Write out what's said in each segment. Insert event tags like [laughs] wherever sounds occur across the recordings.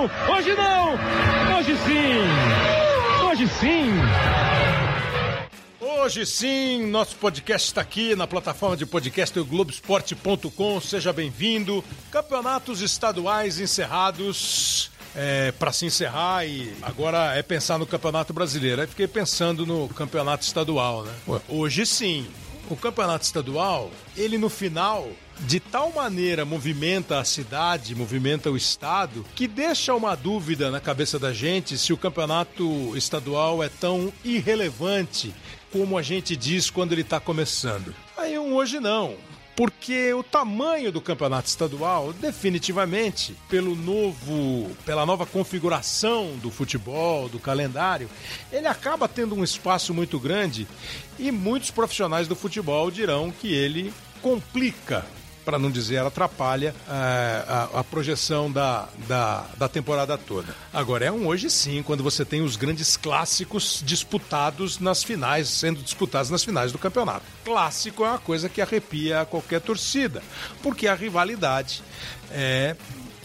não, hoje não, hoje sim, hoje sim. Hoje sim, nosso podcast está aqui na plataforma de podcast do Globoesporte.com. Seja bem-vindo. Campeonatos estaduais encerrados. É, para se encerrar e agora é pensar no Campeonato Brasileiro. Aí fiquei pensando no Campeonato Estadual, né? Hoje sim, o Campeonato Estadual, ele no final de tal maneira movimenta a cidade, movimenta o estado, que deixa uma dúvida na cabeça da gente se o campeonato estadual é tão irrelevante como a gente diz quando ele está começando. Aí um hoje não. Porque o tamanho do campeonato estadual, definitivamente, pelo novo, pela nova configuração do futebol, do calendário, ele acaba tendo um espaço muito grande e muitos profissionais do futebol dirão que ele complica para não dizer atrapalha é, a, a, projeção da, da, da, temporada toda. Agora, é um hoje sim, quando você tem os grandes clássicos disputados nas finais, sendo disputados nas finais do campeonato. Clássico é uma coisa que arrepia qualquer torcida, porque a rivalidade é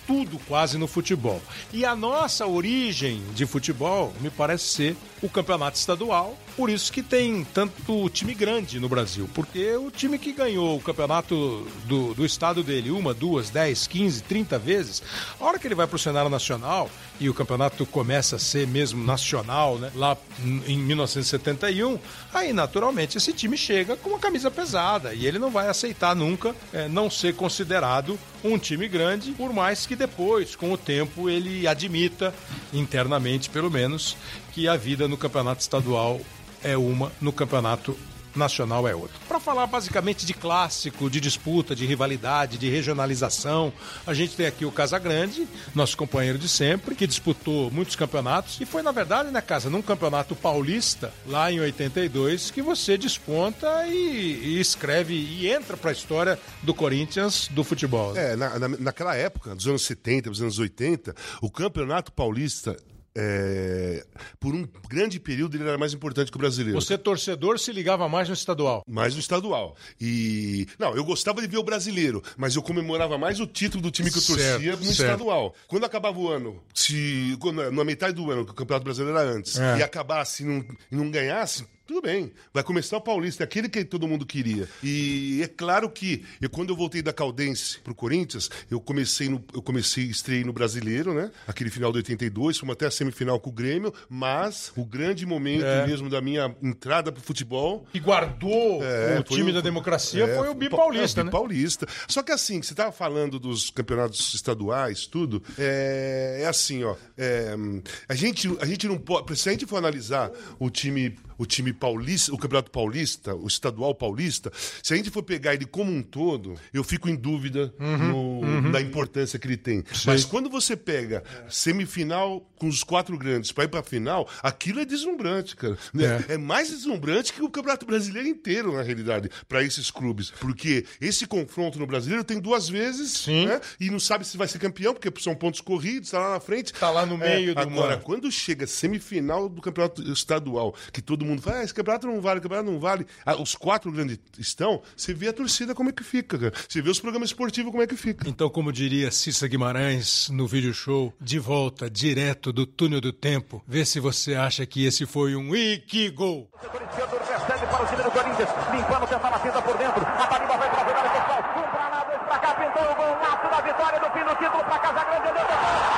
tudo quase no futebol. E a nossa origem de futebol me parece ser o campeonato estadual, por isso que tem tanto time grande no Brasil, porque o time que ganhou o campeonato do, do estado dele uma, duas, dez, quinze, trinta vezes, a hora que ele vai para o cenário nacional e o campeonato começa a ser mesmo nacional, né, lá em 1971, aí naturalmente esse time chega com uma camisa pesada e ele não vai aceitar nunca é, não ser considerado um time grande, por mais que depois, com o tempo, ele admita, internamente pelo menos, que a vida no campeonato estadual é uma, no campeonato nacional é outra. Para falar basicamente de clássico, de disputa, de rivalidade, de regionalização, a gente tem aqui o Casagrande, nosso companheiro de sempre, que disputou muitos campeonatos e foi, na verdade, né, Casa, num campeonato paulista, lá em 82, que você desponta e, e escreve e entra para a história do Corinthians do futebol. Né? É, na, na, naquela época, dos anos 70, dos anos 80, o campeonato paulista é, por um grande período ele era mais importante que o brasileiro. Você, torcedor, se ligava mais no estadual? Mais no estadual. E. Não, eu gostava de ver o brasileiro, mas eu comemorava mais o título do time que eu torcia certo, no certo. estadual. Quando acabava o ano, se. Quando, na metade do ano, que o Campeonato Brasileiro era antes, é. e acabasse e não, e não ganhasse, tudo bem, vai começar o Paulista, é aquele que todo mundo queria. E é claro que eu, quando eu voltei da Caldense pro Corinthians, eu comecei no, eu comecei estreiei no Brasileiro, né? Aquele final de 82, fomos até a semifinal com o Grêmio, mas o grande momento é. mesmo da minha entrada pro futebol e guardou é, o time o, da democracia é, foi o Bipaulista, é, o Bipaulista. Né? Só que assim, você tava falando dos campeonatos estaduais, tudo, é, é assim, ó, é, a gente a gente não pode, se a gente for analisar o time o time paulista, o Campeonato Paulista, o Estadual Paulista, se a gente for pegar ele como um todo, eu fico em dúvida uhum, no, uhum. da importância que ele tem. Sim. Mas quando você pega semifinal com os quatro grandes para ir para a final, aquilo é deslumbrante, cara. É. é. mais deslumbrante que o Campeonato Brasileiro inteiro, na realidade, para esses clubes. Porque esse confronto no Brasileiro tem duas vezes, né? E não sabe se vai ser campeão, porque são pontos corridos, está lá na frente. Está lá no meio é, do Agora, quando chega semifinal do Campeonato Estadual, que todo mundo fala, ah, esse campeonato não vale, campeonato não vale. Ah, os quatro grandes estão, você vê a torcida como é que fica, cara. Você vê os programas esportivos como é que fica. Então, como diria Cissa Guimarães no vídeo show, de volta, direto do túnel do tempo, vê se você acha que esse foi um Ikigol. O recebe para o time do Corinthians, limpando, tentando a fita por dentro, a vai para a virada pessoal, um para lá, dois para cá, pintou o gol, da vitória do fim do título para Casa Grande, e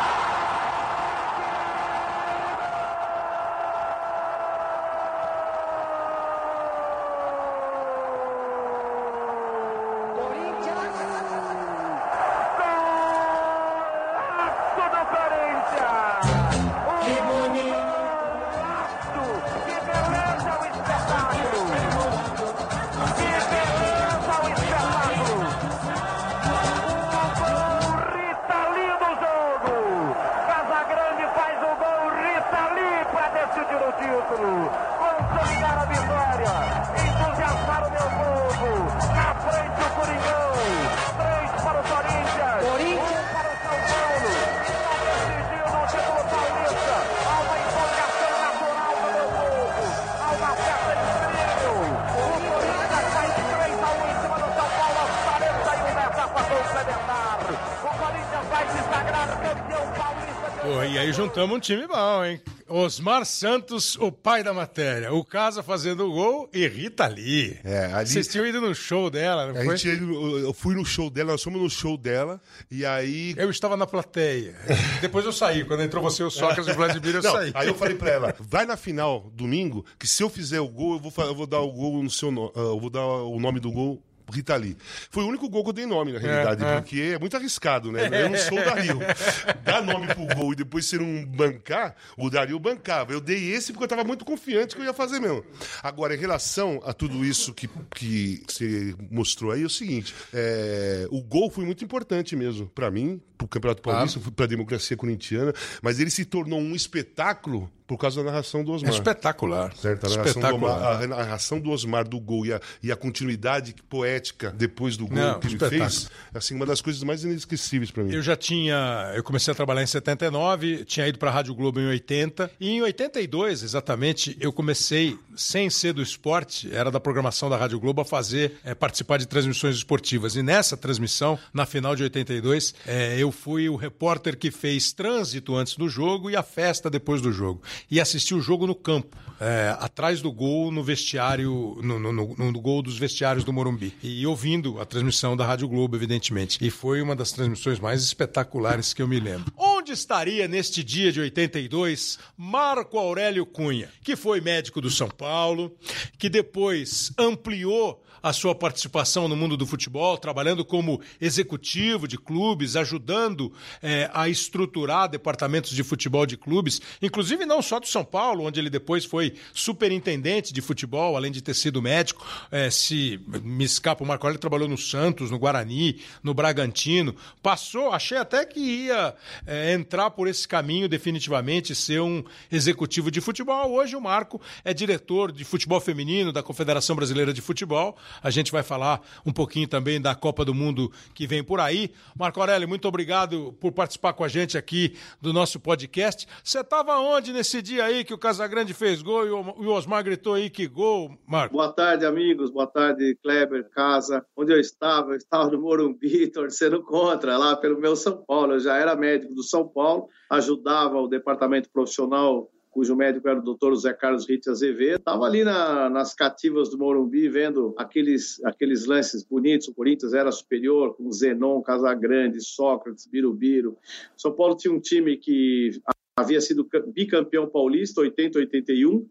aí juntamos um time bom, hein? Osmar Santos, o pai da matéria. O Casa fazendo o gol e Rita Lee. É, ali- Vocês tinham ido no show dela, não A foi? gente, eu fui no show dela, nós fomos no show dela, e aí. Eu estava na plateia. [laughs] Depois eu saí. Quando entrou você, o Sócrates e o Vladimir, eu Não, saí. aí eu falei pra ela, [laughs] vai na final, domingo, que se eu fizer o gol, eu vou, eu vou dar o gol no seu nome. Eu vou dar o nome do gol. Rita Lee. Foi o único gol que eu dei nome, na realidade, é. porque é muito arriscado, né? Eu não sou o Dario. [laughs] Dar nome pro gol e depois você não bancar, o Dario bancava. Eu dei esse porque eu tava muito confiante que eu ia fazer mesmo. Agora, em relação a tudo isso que, que você mostrou aí, é o seguinte: é, o gol foi muito importante mesmo, pra mim, pro Campeonato Paulista, pra democracia corintiana, mas ele se tornou um espetáculo por causa da narração do É Osmar. espetacular. Certo, a narração, do espetacular. Omar, a narração do Osmar do gol e a, e a continuidade poética depois do gol Não, que ele espetáculo. fez, assim, uma das coisas mais inesquecíveis pra mim. Eu já tinha. Eu comecei a trabalhar em 79, tinha ido para a Rádio Globo em 80. E em 82, exatamente, eu comecei, sem ser do esporte, era da programação da Rádio Globo, a fazer, eh, participar de transmissões esportivas. E nessa transmissão, na final de 82, eh, eu fui o repórter que fez trânsito antes do jogo e a festa depois do jogo. E assisti o jogo no campo, eh, atrás do gol, no vestiário, no, no, no- no gol dos vestiários do Morumbi. E ouvindo a transmissão da Rádio Globo, evidentemente. E foi uma das transmissões mais espetaculares que eu me lembro. Onde estaria neste dia de 82 Marco Aurélio Cunha, que foi médico do São Paulo, que depois ampliou a sua participação no mundo do futebol, trabalhando como executivo de clubes, ajudando eh, a estruturar departamentos de futebol de clubes, inclusive não só do São Paulo, onde ele depois foi superintendente de futebol, além de ter sido médico. Eh, se me escapa, o Marco Aurélio trabalhou no Santos, no Guarani, no Bragantino. Passou, achei até que ia eh, entrar por esse caminho definitivamente, ser um executivo de futebol. Hoje o Marco é diretor de futebol feminino da Confederação Brasileira de Futebol. A gente vai falar um pouquinho também da Copa do Mundo que vem por aí. Marco Aurélio, muito obrigado por participar com a gente aqui do nosso podcast. Você estava onde nesse dia aí que o Casagrande fez gol e o Osmar gritou aí que gol, Marco? Boa tarde, amigos. Boa tarde, Kleber, Casa. Onde eu estava? Eu estava no Morumbi, [laughs] torcendo contra, lá pelo meu São Paulo. Eu já era médico do São Paulo, ajudava o departamento profissional, cujo médico era o doutor José Carlos Ritt Azevedo. Estava ali na- nas cativas do Morumbi, vendo aqueles, aqueles lances bonitos. O Corinthians era superior, com Zenon, Casagrande, Sócrates, Birubiru. São Paulo tinha um time que havia sido bicampeão paulista, 80, 81,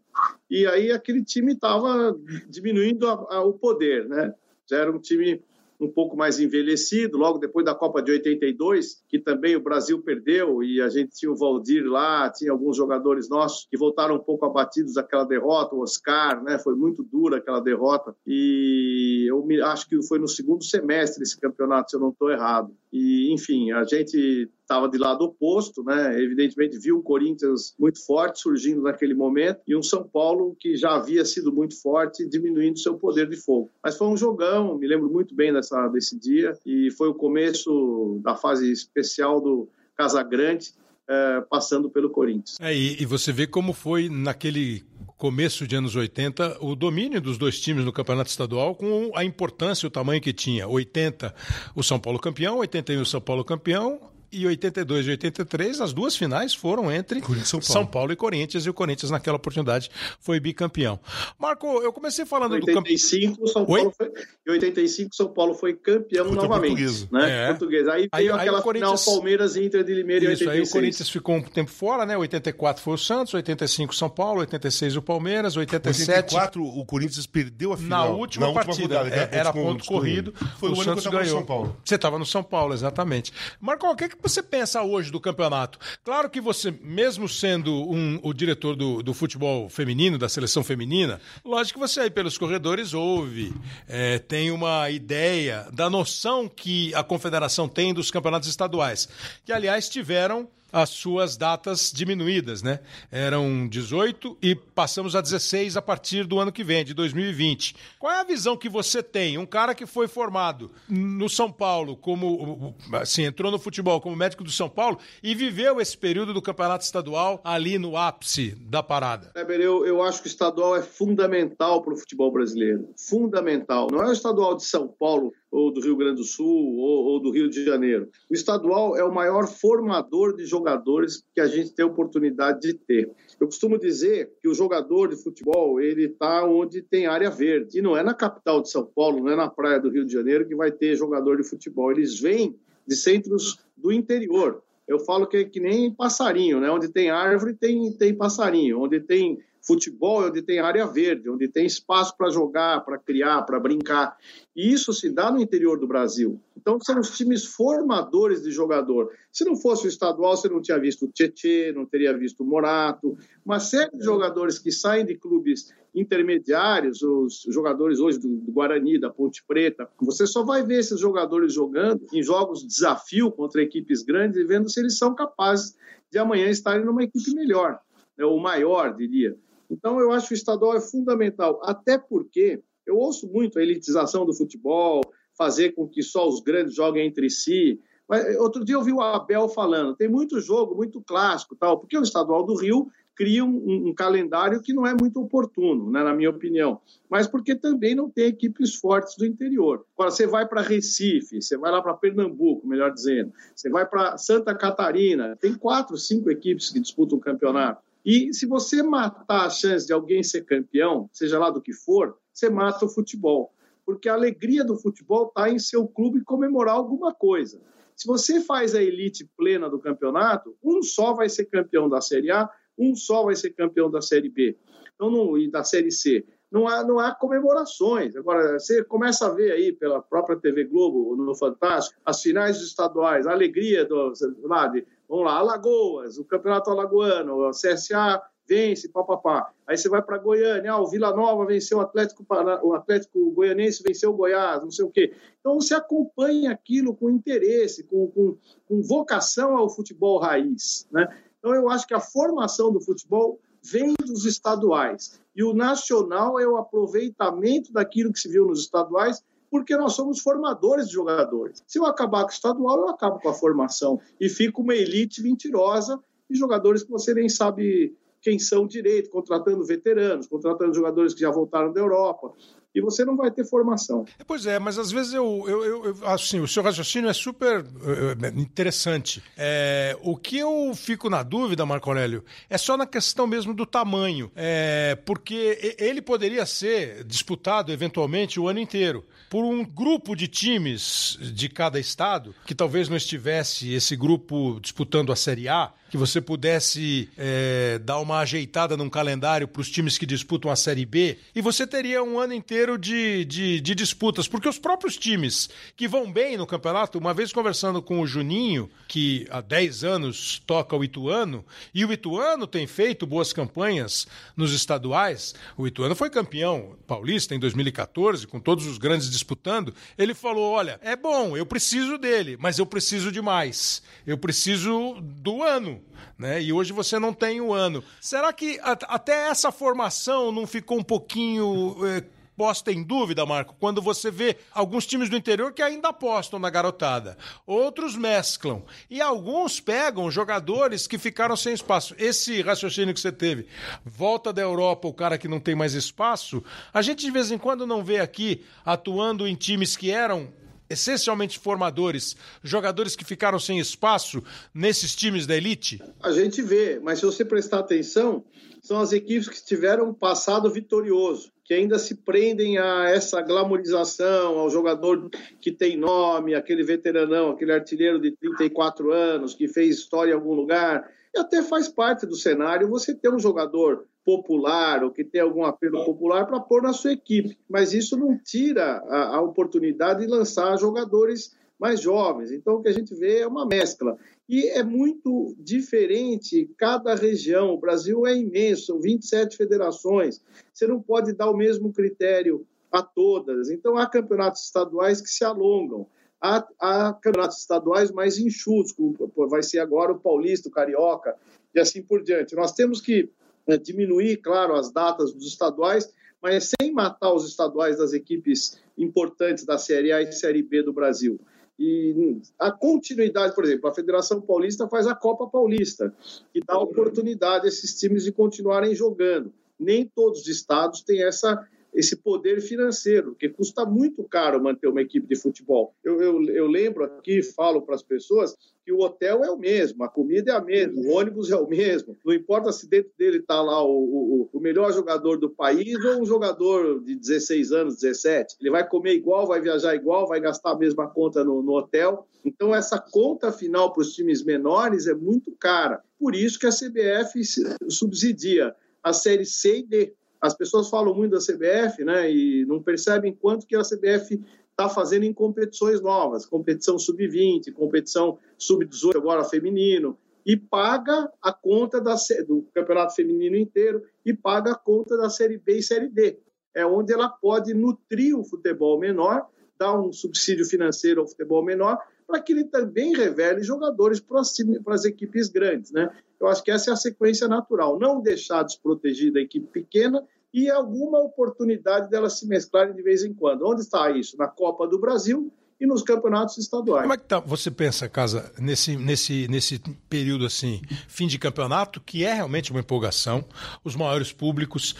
e aí aquele time estava diminuindo a- a- o poder, né? Já era um time um pouco mais envelhecido, logo depois da Copa de 82, que também o Brasil perdeu e a gente tinha o Valdir lá, tinha alguns jogadores nossos que voltaram um pouco abatidos daquela derrota, o Oscar, né? Foi muito dura aquela derrota e eu acho que foi no segundo semestre esse campeonato, se eu não estou errado. E enfim, a gente estava de lado oposto, né? Evidentemente viu o Corinthians muito forte surgindo naquele momento e um São Paulo que já havia sido muito forte, diminuindo seu poder de fogo. Mas foi um jogão, me lembro muito bem dessa, desse dia e foi o começo da fase especial do Casagrande, eh, passando pelo Corinthians. É, e, e você vê como foi naquele começo de anos 80 o domínio dos dois times no campeonato estadual com a importância e o tamanho que tinha. 80 o São Paulo campeão, 81 o São Paulo campeão e 82 e 83 as duas finais foram entre e São Paulo. São Paulo e Corinthians e o Corinthians naquela oportunidade foi bicampeão. Marco, eu comecei falando Em do campeonato 85, o São Oi? Paulo foi, em 85, São Paulo foi campeão Contra novamente. Portuguesa. Né? É. Português. Aí Aí- veio aí aquela Corinthians- final Palmeiras e Inter de Limeira em Isso, aí 86. o Corinthians ficou um tempo fora, né? 84 foi o Santos, 85 o São Paulo, 86 o Palmeiras, 87 84, o Corinthians perdeu a Na final. última, partida, rodada, é, era com- ponto com- corrido. Foi o, o ano Santos que eu tava no ganhou. São Paulo. Você estava no São Paulo, exatamente. Marco, o que, que você pensa hoje do campeonato? Claro que você, mesmo sendo um- o diretor do, do futebol feminino, da seleção feminina, lógico que você aí pelos corredores ouve, é, tem uma ideia da noção que a confederação tem dos campeonatos estaduais, que aliás tiveram as suas datas diminuídas, né? Eram 18 e passamos a 16 a partir do ano que vem, de 2020. Qual é a visão que você tem? Um cara que foi formado no São Paulo, como assim, entrou no futebol como médico do São Paulo e viveu esse período do campeonato estadual ali no ápice da parada. Kleber, eu, eu acho que o estadual é fundamental para o futebol brasileiro. Fundamental. Não é o estadual de São Paulo ou do Rio Grande do Sul ou, ou do Rio de Janeiro. O estadual é o maior formador de jogadores que a gente tem a oportunidade de ter. Eu costumo dizer que o jogador de futebol ele está onde tem área verde e não é na capital de São Paulo, não é na praia do Rio de Janeiro que vai ter jogador de futebol. Eles vêm de centros do interior. Eu falo que é que nem passarinho, né? Onde tem árvore tem tem passarinho, onde tem Futebol é onde tem área verde, onde tem espaço para jogar, para criar, para brincar. E isso se dá no interior do Brasil. Então, são os times formadores de jogador. Se não fosse o estadual, você não tinha visto o Tietê, não teria visto o Morato. Uma série de jogadores que saem de clubes intermediários, os jogadores hoje do, Guarani, da Ponte Preta, você só vai ver esses jogadores jogando em jogos de desafio contra equipes grandes e vendo se eles são capazes de amanhã estarem numa equipe melhor, né, ou maior, diria. Então, eu acho que o estadual é fundamental, até porque eu ouço muito a elitização do futebol, fazer com que só os grandes joguem entre si. Mas, outro dia eu vi o Abel falando, tem muito jogo, muito clássico, tal, porque o estadual do Rio cria um, um calendário que não é muito oportuno, né, na minha opinião, mas porque também não tem equipes fortes do interior. Agora, você vai para Recife, você vai lá para Pernambuco, melhor dizendo, você vai para Santa Catarina, tem quatro, cinco equipes que disputam o campeonato. E se você matar a chance de alguém ser campeão, seja lá do que for, você mata o futebol. Porque a alegria do futebol está em seu clube comemorar alguma coisa. Se você faz a elite plena do campeonato, um só vai ser campeão da Série A, um só vai ser campeão da Série B então, não, e da Série C. Não há, não há comemorações. Agora, você começa a ver aí pela própria TV Globo, no Fantástico, as finais estaduais, a alegria do, lá de Vamos lá, Alagoas, o Campeonato Alagoano, o CSA vence, papapá. Aí você vai para Goiânia, ah, o Vila Nova venceu o Atlético, o Atlético Goianense venceu o Goiás, não sei o quê. Então você acompanha aquilo com interesse, com, com, com vocação ao futebol raiz. Né? Então eu acho que a formação do futebol vem dos estaduais. E o nacional é o aproveitamento daquilo que se viu nos estaduais porque nós somos formadores de jogadores. Se eu acabar com o estadual, eu acabo com a formação e fico uma elite mentirosa e jogadores que você nem sabe quem são direito, contratando veteranos, contratando jogadores que já voltaram da Europa e você não vai ter formação. Pois é, mas às vezes eu, eu, eu, assim, o seu raciocínio é super uh, interessante. É, o que eu fico na dúvida, Marco Aurélio, é só na questão mesmo do tamanho, é, porque ele poderia ser disputado eventualmente o ano inteiro por um grupo de times de cada estado que talvez não estivesse esse grupo disputando a Série A que você pudesse é, dar uma ajeitada num calendário para os times que disputam a Série B e você teria um ano inteiro de, de, de, disputas, porque os próprios times que vão bem no campeonato, uma vez conversando com o Juninho, que há 10 anos toca o Ituano, e o Ituano tem feito boas campanhas nos estaduais, o Ituano foi campeão paulista em 2014, com todos os grandes disputando, ele falou: olha, é bom, eu preciso dele, mas eu preciso de mais, eu preciso do ano né? E hoje você não tem o ano. Será que até essa formação não ficou um pouquinho é, posta em dúvida, Marco, quando você vê alguns times do interior que ainda apostam na garotada, outros mesclam e alguns pegam jogadores que ficaram sem espaço. Esse raciocínio que você teve, volta da Europa, o cara que não tem mais espaço, a gente de vez em quando não vê aqui atuando em times que eram essencialmente formadores, jogadores que ficaram sem espaço nesses times da elite? A gente vê, mas se você prestar atenção, são as equipes que tiveram um passado vitorioso, que ainda se prendem a essa glamorização, ao jogador que tem nome, aquele veteranão, aquele artilheiro de 34 anos que fez história em algum lugar. E até faz parte do cenário você ter um jogador popular ou que tem algum apelo popular para pôr na sua equipe. Mas isso não tira a, a, oportunidade de lançar jogadores mais jovens. Então, o que a gente vê é uma mescla. E é muito diferente cada região. O Brasil é imenso, são 27 federações. Você não pode dar o mesmo critério a todas. Então, há campeonatos estaduais que se alongam. Há, há campeonatos estaduais mais enxutos, como vai ser agora o Paulista, o Carioca, e assim por diante. Nós temos que né, diminuir, claro, as datas dos estaduais, mas sem matar os estaduais das equipes importantes da Série A e Série B do Brasil. E a continuidade, por exemplo, a Federação Paulista faz a Copa Paulista, que dá oportunidade a esses times de continuarem jogando. Nem todos os estados têm essa esse poder financeiro, que custa muito caro manter uma equipe de futebol. Eu, eu, eu lembro aqui, falo para as pessoas, que o hotel é o mesmo, a comida é a mesma, o ônibus é o mesmo. Não importa se dentro dele está lá o, o, o, melhor jogador do país ou um jogador de 16 anos, 17. Ele vai comer igual, vai viajar igual, vai gastar a mesma conta no, no hotel. Então, essa conta final para os times menores é muito cara. Por isso que a CBF subsidia a série C e D. As pessoas falam muito da CBF, né, e não percebem quanto que a CBF está fazendo em competições novas, competição sub-20, competição sub-18 agora feminino, e paga a conta da, do campeonato feminino inteiro e paga a conta da Série B e Série D. É onde ela pode nutrir o futebol menor, dar um subsídio financeiro ao futebol menor, para que ele também revele jogadores para as equipes grandes. Né? Eu acho que essa é a sequência natural. Não deixar desprotegida a equipe pequena e alguma oportunidade delas se mesclarem de vez em quando. Onde está isso? Na Copa do Brasil e nos campeonatos estaduais. Como é que tá, você pensa, Casa, nesse, nesse, nesse período assim, fim de campeonato, que é realmente uma empolgação, os maiores públicos,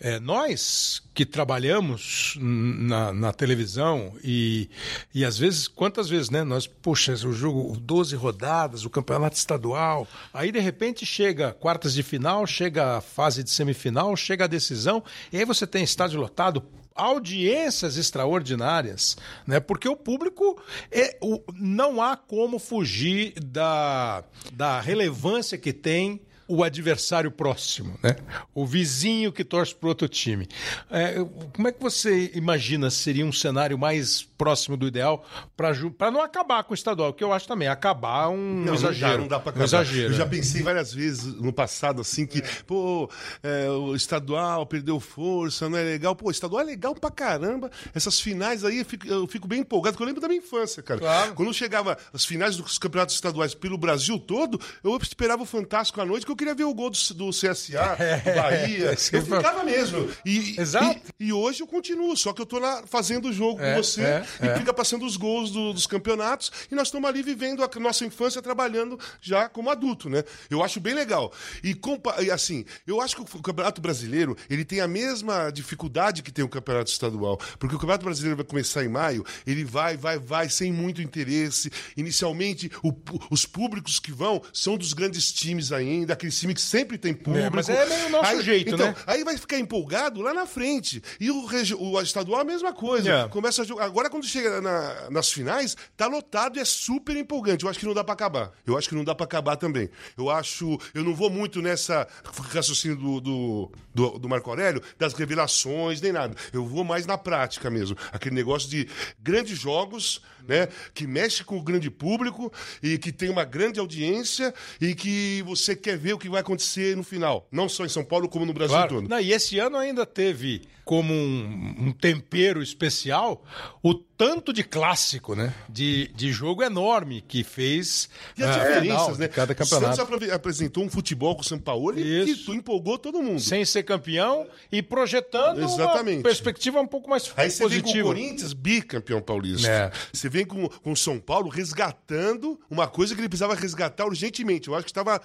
é, nós que trabalhamos na, na, televisão e, e às vezes, quantas vezes, né? Nós, poxa, o jogo, 12 rodadas, o campeonato estadual, aí de repente chega quartas de final, chega a fase de semifinal, chega a decisão, e aí você tem estádio lotado, audiências extraordinárias, né? Porque o público é, o, não há como fugir da, da relevância que tem o adversário próximo, né? O vizinho que torce para outro time. É, como é que você imagina seria um cenário mais próximo do ideal para não acabar com o estadual? Que eu acho também acabar um não, exagero. Não dá, não dá para um exagero. Eu já é. pensei várias vezes no passado assim que, pô, é, o estadual perdeu força, não é legal. Pô, o estadual é legal pra caramba. Essas finais aí eu fico, eu fico bem empolgado, porque eu lembro da minha infância, cara. Claro. Quando chegava as finais dos campeonatos estaduais pelo Brasil todo, eu esperava o Fantástico à noite que eu queria ver o gol do, do CSA, [laughs] do Bahia. eu ficava mesmo. E, Exato. E, e, hoje eu continuo, só que eu tô lá fazendo o jogo é, com você é, e é. fica passando os gols do, dos campeonatos e nós estamos ali vivendo a nossa infância trabalhando já como adulto, né? Eu acho bem legal. E, assim, eu acho que o Campeonato Brasileiro ele tem a mesma dificuldade que tem o Campeonato Estadual, porque o Campeonato Brasileiro vai começar em maio, ele vai, vai, vai sem muito interesse. Inicialmente, o, os públicos que vão são dos grandes times ainda, aqueles times que sempre tem público. É, mas é meio o nosso aí, jeito, então, né? Aí vai ficar empolgado lá na frente. E o, o estadual a mesma coisa. É. Começa a. Agora, quando chega na, nas finais, tá lotado e é super empolgante. Eu acho que não dá para acabar. Eu acho que não dá para acabar também. Eu acho. Eu não vou muito nessa raciocínio do, do, do, do Marco Aurélio, das revelações, nem nada. Eu vou mais na prática mesmo. Aquele negócio de grandes jogos né? Que mexe com o grande público e que tem uma grande audiência e que você quer ver o que vai acontecer no final. Não só em São Paulo, como no Brasil claro. todo. Não, e esse ano ainda teve como um, um, tempero especial o tanto de clássico, né? De, de jogo enorme que fez. E as uh, diferenças, né? Cada campeonato. O Santos apresentou um futebol com o São Paulo e que empolgou todo mundo. Sem ser campeão e projetando Exatamente. uma perspectiva um pouco mais Aí você positiva. vem com o Corinthians bicampeão paulista. É. Você vem com, com o São Paulo resgatando uma coisa que ele precisava resgatar urgentemente. Eu acho que estava,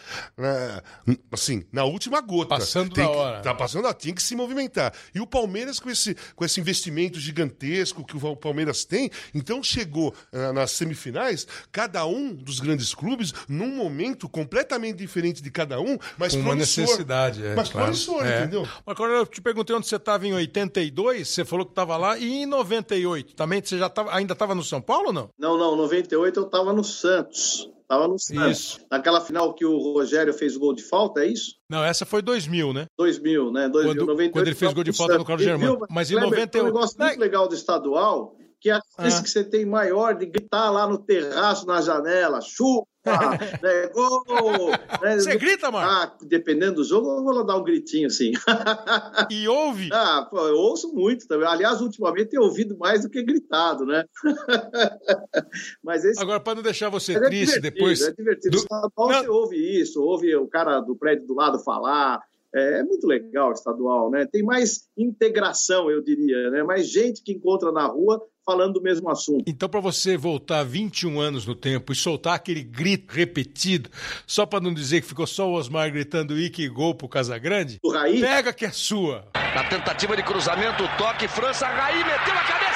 assim, na última gota. Passando tem da que, hora. Tá passando, tinha que se movimentar. E o Palmeiras, com esse, com esse investimento gigantesco que o Palmeiras tem. Então chegou uh, nas semifinais, cada um dos grandes clubes, num momento completamente diferente de cada um, mas Com uma necessidade, é, Mas claro. promissor, é. entendeu? Mas agora eu te perguntei onde você estava em 82, você falou que estava lá, e em 98, também você já tava, ainda estava no São Paulo ou não? Não, não, 98 eu estava no Santos. Tava no Santos. Isso. Naquela final que o Rogério fez o gol de falta, é isso? Não, essa foi 2000, né? 2000, né? 2000, quando, 98, quando ele fez gol de falta no Carlos Germano. Mas em 98... Um negócio muito legal do estadual que a chance ah. que você tem maior de gritar lá no terraço, na janela, chupa, [laughs] né, gol, né, Você grita, mano? Ah, dependendo do jogo, eu vou lá dar um gritinho assim. [laughs] E ouve? Ah, pô, eu ouço muito também. Aliás, ultimamente tenho ouvido mais do que gritado, né? [laughs] Mas esse... Agora, para não deixar você é triste depois. É divertido. Do... Não... Você ouve isso, ouve o cara do prédio do lado falar, É, é, muito legal o estadual, né? Tem mais integração, eu diria, né? Mais gente que encontra na rua falando do mesmo assunto. Então, para você voltar 21 anos no tempo e soltar aquele grito repetido, só para não dizer que ficou só o Osmar gritando Ike e gol pro Casagrande, o Raí? pega que é sua. Na tentativa de cruzamento, toque, França, Raí meteu a cabeça.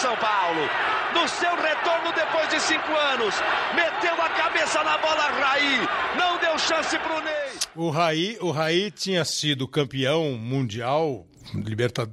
São Paulo. No seu retorno depois de cinco anos, meteu a cabeça na bola Raí, não deu chance pro Ney. O Raí, o Raí tinha sido campeão mundial Liberta,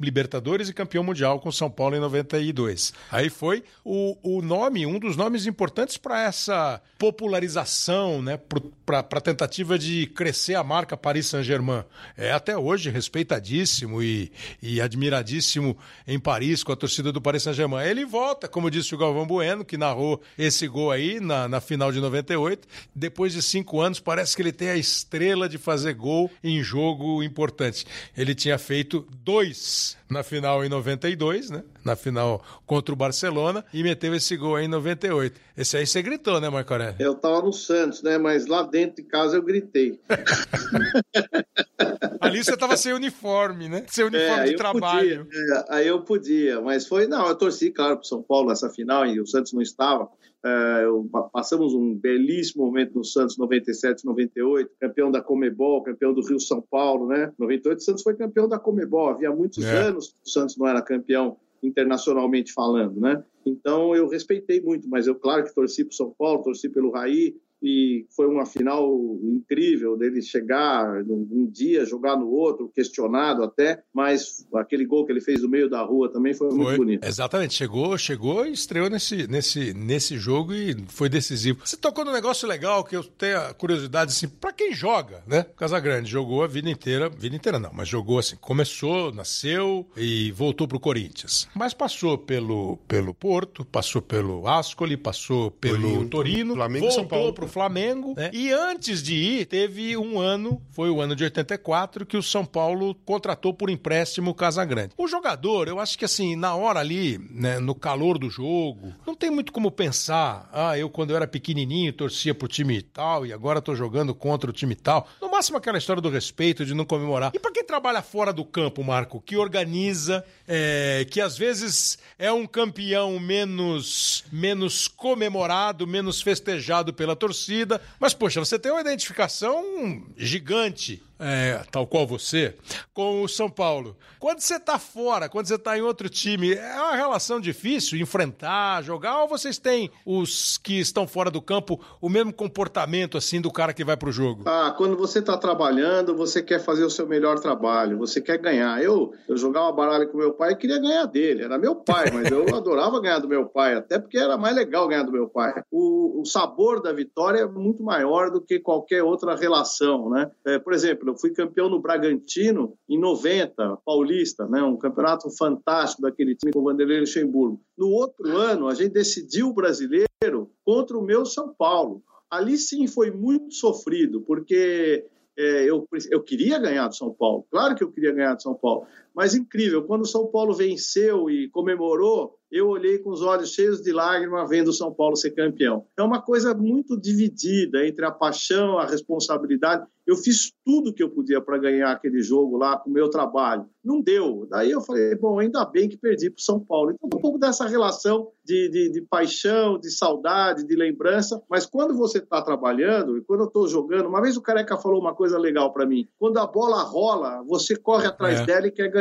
Libertadores e campeão mundial com São Paulo em 92. Aí foi o, o nome, um dos nomes importantes para essa popularização, né, para a tentativa de crescer a marca Paris Saint-Germain. É até hoje respeitadíssimo e, e admiradíssimo em Paris com a torcida do Paris Saint-Germain. Ele volta, como disse o Galvão Bueno, que narrou esse gol aí na, na final de 98. Depois de cinco anos, parece que ele tem a estrela de fazer gol em jogo importante. Ele tinha feito dois na final em 92, né? Na final contra o Barcelona e meteu esse gol aí em 98. Esse aí você gritou, né, Marco Aurélio? Eu tava no Santos, né? Mas lá dentro de casa eu gritei. [laughs] Ali você tava sem uniforme, né? Sem uniforme é, de trabalho. Podia, é, aí eu podia, mas foi, não, eu torci, claro, pro São Paulo nessa final e o Santos não estava. É, passamos um belíssimo momento no Santos 97, 98, campeão da Comebol, campeão do Rio São Paulo, né? 98 o Santos foi campeão da Comebol. Havia muitos é. anos que o Santos não era campeão internacionalmente falando, né? Então eu respeitei muito, mas eu claro que torci para o São Paulo, torci pelo Raí, e foi uma final incrível dele chegar num dia, jogar no outro, questionado até, mas aquele gol que ele fez do meio da rua também foi, foi muito bonito. Exatamente, chegou, chegou e estreou nesse, nesse, nesse jogo e foi decisivo. Você tocou num negócio legal que eu tenho a curiosidade assim, para quem joga, né? Casagrande jogou a vida inteira, vida inteira não, mas jogou assim, começou, nasceu e voltou pro Corinthians. Mas passou pelo pelo Porto, passou pelo Ascoli, passou pelo Torino, Torino Flamengo, voltou São Paulo. pro Flamengo, né? E antes de ir, teve um ano, foi o ano de 84, que o São Paulo contratou por empréstimo o Casagrande. O jogador, eu acho que assim, na hora ali, né, no calor do jogo, não tem muito como pensar, ah, eu quando eu era pequenininho torcia pro time tal e agora tô jogando contra o time tal. No máximo aquela história do respeito, de não comemorar. E para quem trabalha fora do campo, Marco, que organiza, é, que às vezes é um campeão menos, menos comemorado, menos festejado pela torcida, torcida. Mas, poxa, você tem uma identificação gigante é, tal qual você, com o São Paulo. Quando você está fora, quando você está em outro time, é uma relação difícil enfrentar, jogar, ou vocês têm os que estão fora do campo o mesmo comportamento assim do cara que vai para o jogo? Ah, quando você está trabalhando, você quer fazer o seu melhor trabalho, você quer ganhar. Eu, eu jogava baralho com meu pai e queria ganhar dele, era meu pai, mas eu [laughs] adorava ganhar do meu pai, até porque era mais legal ganhar do meu pai. O, o sabor da vitória é muito maior do que qualquer outra relação, né? É, por exemplo, eu fui campeão no Bragantino em 90, paulista, né? um campeonato fantástico daquele time com o Vanderlei Luxemburgo. No outro ano, a gente decidiu o brasileiro contra o meu São Paulo. Ali sim foi muito sofrido, porque é, eu, eu queria ganhar do São Paulo, claro que eu queria ganhar do São Paulo, mas incrível, quando o São Paulo venceu e comemorou, eu olhei com os olhos cheios de lágrimas vendo o São Paulo ser campeão. É uma coisa muito dividida entre a paixão, a responsabilidade. Eu fiz tudo que eu podia para ganhar aquele jogo lá com o meu trabalho. Não deu. Daí eu falei, bom, ainda bem que perdi para o São Paulo. Então, um pouco dessa relação de, de, de, paixão, de saudade, de lembrança. Mas quando você está trabalhando e quando eu estou jogando, uma vez o Careca falou uma coisa legal para mim. Quando a bola rola, você corre atrás é. dela e quer ganhar.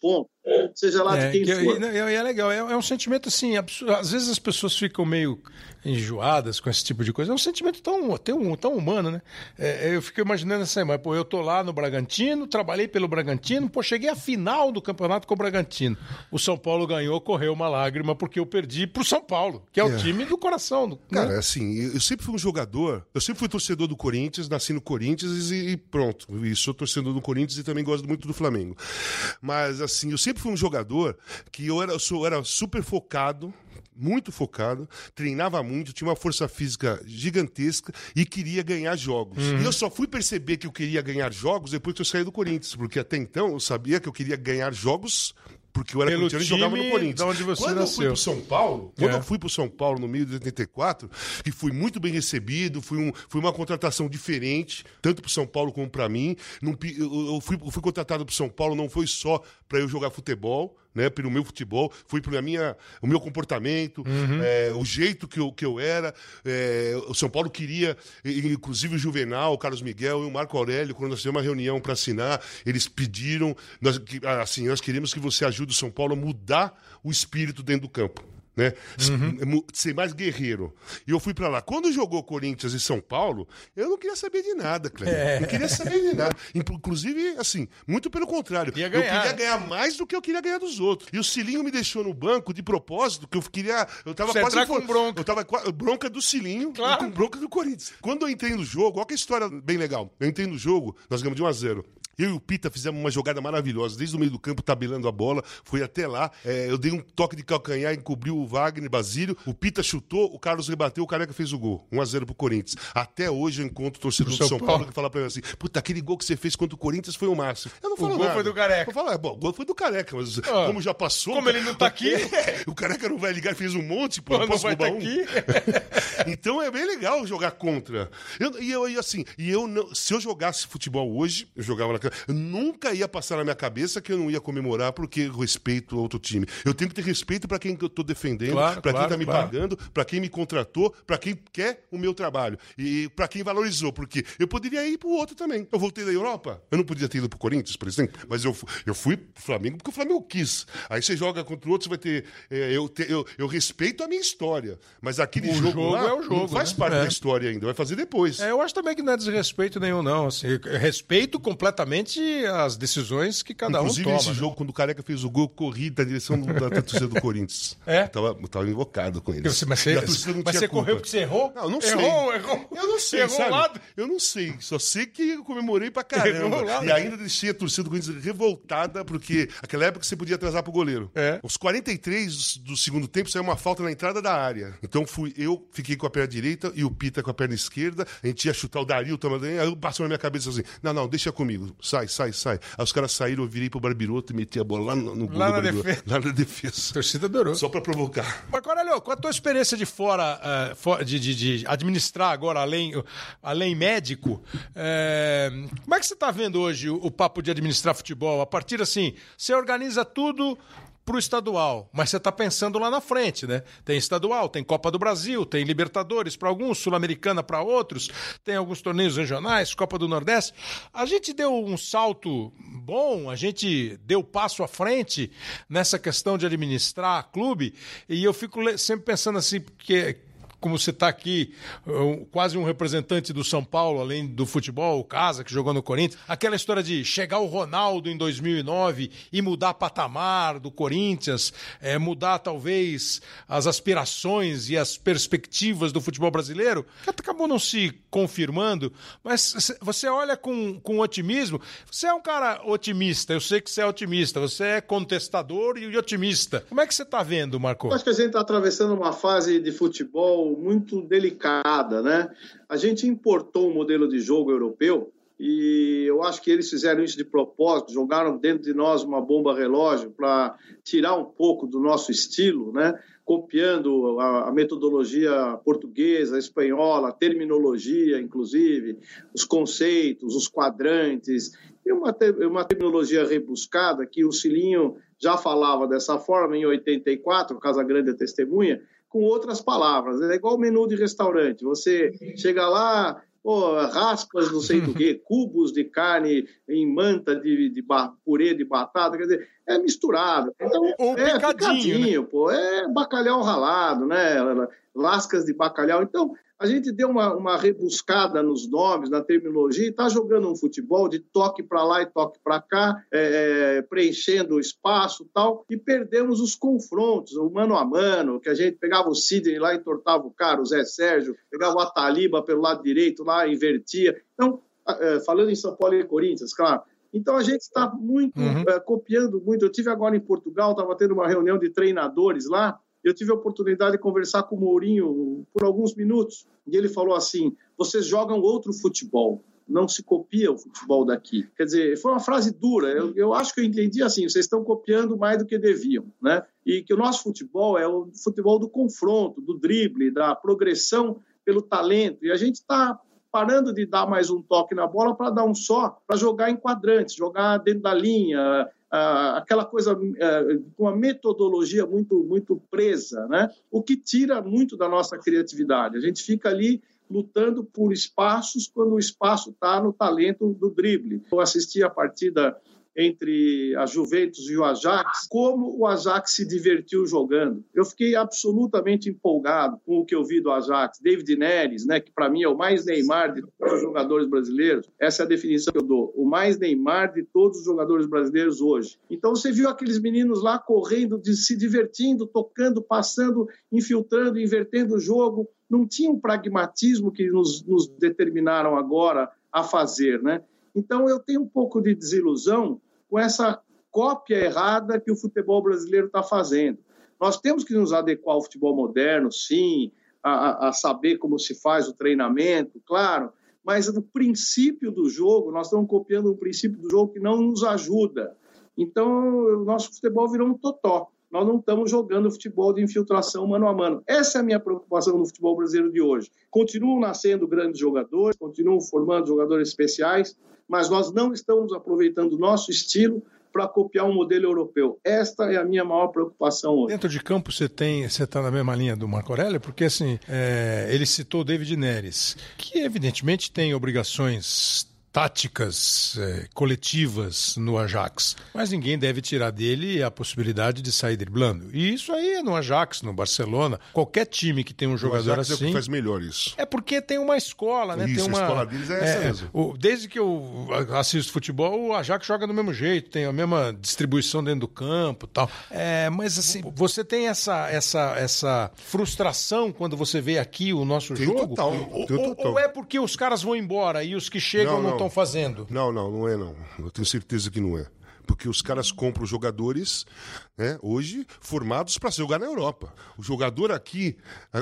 Ponto. Seja lá é, de quem que, for. E é, é, legal, é, é, um sentimento assim, absurdo. às vezes as pessoas ficam meio enjoadas com esse tipo de coisa. É um sentimento tão, tão, tão humano, né? É, eu fico imaginando assim, mas pô, eu tô lá no Bragantino, trabalhei pelo Bragantino, pô, cheguei à final do campeonato com o Bragantino. O São Paulo ganhou, correu uma lágrima porque eu perdi pro São Paulo, que é o time do coração. Do, Cara, né? assim, eu sempre fui um jogador, eu sempre fui torcedor do Corinthians, nasci no Corinthians e, e pronto. E sou torcedor do Corinthians e também gosto muito do Flamengo. Mas, assim, eu sempre fui um jogador que eu era, eu era super focado muito focado, treinava muito, tinha uma força física gigantesca e queria ganhar jogos. Uhum. E eu só fui perceber que eu queria ganhar jogos depois que eu saí do Corinthians, porque até então eu sabia que eu queria ganhar jogos porque eu era Pelo corintiano e jogava no Corinthians. de onde você quando eu nasceu. fui pro São Paulo, quando É. eu fui pro São Paulo no meio de 84, e fui muito bem recebido, fui, um, fui uma contratação diferente, tanto pro São Paulo como para mim. Não eu, eu fui, eu fui contratado pro São Paulo, não foi só para eu jogar futebol, né, pelo meu futebol, foi pela minha, o meu comportamento, é, o jeito que eu, que eu era. É, o São Paulo queria, inclusive o Juvenal, o Carlos Miguel e o Marco Aurélio, quando nós tivemos uma reunião para assinar, eles pediram, nós, assim, nós queremos que você ajude o São Paulo a mudar o espírito dentro do campo. Né? Mu- Ser mais guerreiro. E eu fui para lá. Quando jogou Corinthians e São Paulo, eu não queria saber de nada, Cleber. Não queria saber de nada. Inclu- Inclusive, assim, muito pelo contrário. Ia Eu ganhar. queria ganhar mais do que eu queria ganhar dos outros. E o Cilinho me deixou no banco de propósito, que eu queria. Eu tava Você quase. com bronca. Eu tava bronca do Cilinho Claro. e com bronca do Corinthians. Quando eu entrei no jogo, olha que história bem legal. Eu entrei no jogo, nós ganhamos de 1 a 0 eu e o Pita fizemos uma jogada maravilhosa, desde o meio do campo, tabelando a bola, fui até lá. É, eu dei um toque de calcanhar, encobriu o Wagner Basílio. O Pita chutou, o Carlos rebateu, o Careca fez o gol. 1x0 pro Corinthians. Até hoje eu encontro torcedor do São Paulo. Paulo que fala pra mim assim: puta, aquele gol que você fez contra o Corinthians foi o máximo. Eu não falo gol nada. foi do Careca. Eu falo, é, bom, o gol foi do Careca, mas Ah, como já passou. como ele não tá aqui. [laughs] o Careca não vai ligar, fez um monte, pô, não não posso vai roubar tá um. aqui. [laughs] Então é bem legal jogar contra. Eu- e eu, assim, e eu não, se eu jogasse futebol hoje, eu jogava na nunca ia passar na minha cabeça que eu não ia comemorar porque respeito outro time. Eu tenho que ter respeito para quem que eu tô defendendo, Claro, para quem claro, tá me claro. pagando, para quem me contratou, para quem quer o meu trabalho e para quem valorizou, porque eu poderia ir pro outro também. Eu voltei da Europa, eu não podia ter ido pro Corinthians, por exemplo, mas eu, eu fui pro Flamengo porque o Flamengo quis. Aí você joga contra o outro, você vai ter. é, eu, te- eu, eu respeito a minha história, mas aquele O jogo, jogo lá é o jogo, não faz né? parte É. da história ainda, vai fazer depois. É, eu acho também que não é desrespeito nenhum, não. Assim, respeito completamente as decisões que cada Inclusive, um toma. nesse né? jogo, quando o Careca fez o gol, eu corri da direção do- da, da torcida do Corinthians. É? Eu tava, eu tava invocado com eles. Você- mas você, mas você correu porque você errou? Não, eu não sei. errou, Errou, Eu não sei, errou sabe? o lado. Eu não sei. Só sei que eu comemorei pra Errou o caramba. lado. E ainda deixei a torcida do Corinthians revoltada, porque naquela época você podia atrasar pro goleiro. É. Os 43 do segundo tempo saiu uma falta na entrada da área. Então fui eu, fiquei com a perna direita e o Pita com a perna esquerda. A gente ia chutar o Dario, também. Aí passou na minha cabeça assim: não, não, deixa comigo. Sai, sai, sai. Aí os caras saíram, eu virei pro Barbiroto e meti a bola lá no, no gol Lá do na defesa. Lá na A defesa. torcida adorou. Só pra provocar. Mas, Corelio, com a tua experiência de fora, fo- de, de- de administrar agora, além, além médico, eh, como é que você está vendo hoje o, o papo de administrar futebol? A partir assim, você organiza tudo pro estadual, mas você está pensando lá na frente, né? Tem estadual, tem Copa do Brasil, tem Libertadores para alguns, Sul-Americana para outros, tem alguns torneios regionais, Copa do Nordeste. A gente deu um salto bom, a gente deu passo à frente nessa questão de administrar clube, e eu fico sempre pensando assim, porque como você está aqui, quase um representante do São Paulo, além do futebol, o Casa, que jogou no Corinthians, aquela história de chegar o Ronaldo em 2009 e mudar patamar do Corinthians, é, mudar talvez as aspirações e as perspectivas do futebol brasileiro, que acabou não se confirmando, mas você olha com, com otimismo, você é um cara otimista, eu sei que você é otimista, você é contestador e otimista. Como é que você está vendo, Marco? Acho que a gente está atravessando uma fase de futebol muito delicada, né? A gente importou um modelo de jogo europeu e eu acho que eles fizeram isso de propósito, jogaram dentro de nós uma bomba relógio para tirar um pouco do nosso estilo, né? Copiando a, a metodologia portuguesa, espanhola, a terminologia, inclusive, os conceitos, os quadrantes, e uma, te- uma terminologia rebuscada que o Cilinho já falava dessa forma em 84, Casa Grande é testemunha, com outras palavras. É igual menu de restaurante. Você chega lá raspas não sei do que, [laughs] cubos de carne em manta de, de purê de batata, quer dizer, é misturado. Então, Ou é picadinho, picadinho, né? pô, é bacalhau ralado, né? Lascas de bacalhau. Então, a gente deu uma, uma rebuscada nos nomes, na terminologia, e está jogando um futebol de toque para lá e toque para cá, é, é, preenchendo o espaço tal, e perdemos os confrontos, o mano a mano, que a gente pegava o Sidney lá, entortava o cara, o Zé Sérgio, pegava o Ataliba pelo lado direito lá, invertia. Então, é, falando em São Paulo e Corinthians, claro. Então a gente está muito Uhum. é, copiando muito. Eu tive agora em Portugal, estava tendo uma reunião de treinadores lá. Eu tive a oportunidade de conversar com o Mourinho por alguns minutos e ele falou assim: vocês jogam outro futebol, não se copia o futebol daqui. Quer dizer, foi uma frase dura. Eu, eu acho que eu entendi assim: vocês estão copiando mais do que deviam, né? E que o nosso futebol é o futebol do confronto, do drible, da progressão pelo talento. E a gente está parando de dar mais um toque na bola para dar um só, para jogar em quadrantes, jogar dentro da linha, ah, aquela coisa ah, com uma metodologia muito muito presa, né? O que tira muito da nossa criatividade. A gente fica ali lutando por espaços quando o espaço está no talento do drible. Eu assisti a partida entre a Juventus e o Ajax, como o Ajax se divertiu jogando. Eu fiquei absolutamente empolgado com o que eu vi do Ajax. David Neres, né, que para mim é o mais Neymar de todos os jogadores brasileiros. Essa é a definição que eu dou. O mais Neymar de todos os jogadores brasileiros hoje. Então você viu aqueles meninos lá correndo, de- se divertindo, tocando, passando, infiltrando, invertendo o jogo. Não tinha um pragmatismo que nos, nos determinaram agora a fazer, né? Então eu tenho um pouco de desilusão com essa cópia errada que o futebol brasileiro está fazendo. Nós temos que nos adequar ao futebol moderno, sim, a, a- saber como se faz o treinamento, claro, mas no princípio do jogo, nós estamos copiando um princípio do jogo que não nos ajuda. Então, o nosso futebol virou um totó. Nós não estamos jogando futebol de infiltração mano a mano. Essa é a minha preocupação no futebol brasileiro de hoje. Continuam nascendo grandes jogadores, continuam formando jogadores especiais, mas nós não estamos aproveitando o nosso estilo para copiar um modelo europeu. Esta é a minha maior preocupação hoje. Dentro de campo você tem, você está na mesma linha do Marco Aurélio, porque assim, é, ele citou o David Neres, que evidentemente tem obrigações táticas é, coletivas no Ajax, mas ninguém deve tirar dele a possibilidade de sair driblando. E isso aí é no Ajax, no Barcelona, qualquer time que tem um jogador Ajax é o que assim. faz melhor isso. É porque tem uma escola, né? Isso, tem a uma, escola deles é essa mesmo. o- desde que eu assisto futebol, o Ajax joga do mesmo jeito, tem a mesma distribuição dentro do campo, e tal. É, mas assim, você tem essa essa essa frustração quando você vê aqui o nosso Tem jogo? total, Ou, tem ou- total. ou é porque os caras vão embora e os que chegam Não, não não. Estão fazendo? Não, não, não é não. Eu tenho certeza que não é. Porque os caras compram jogadores, né, hoje, formados para jogar na Europa. O jogador aqui,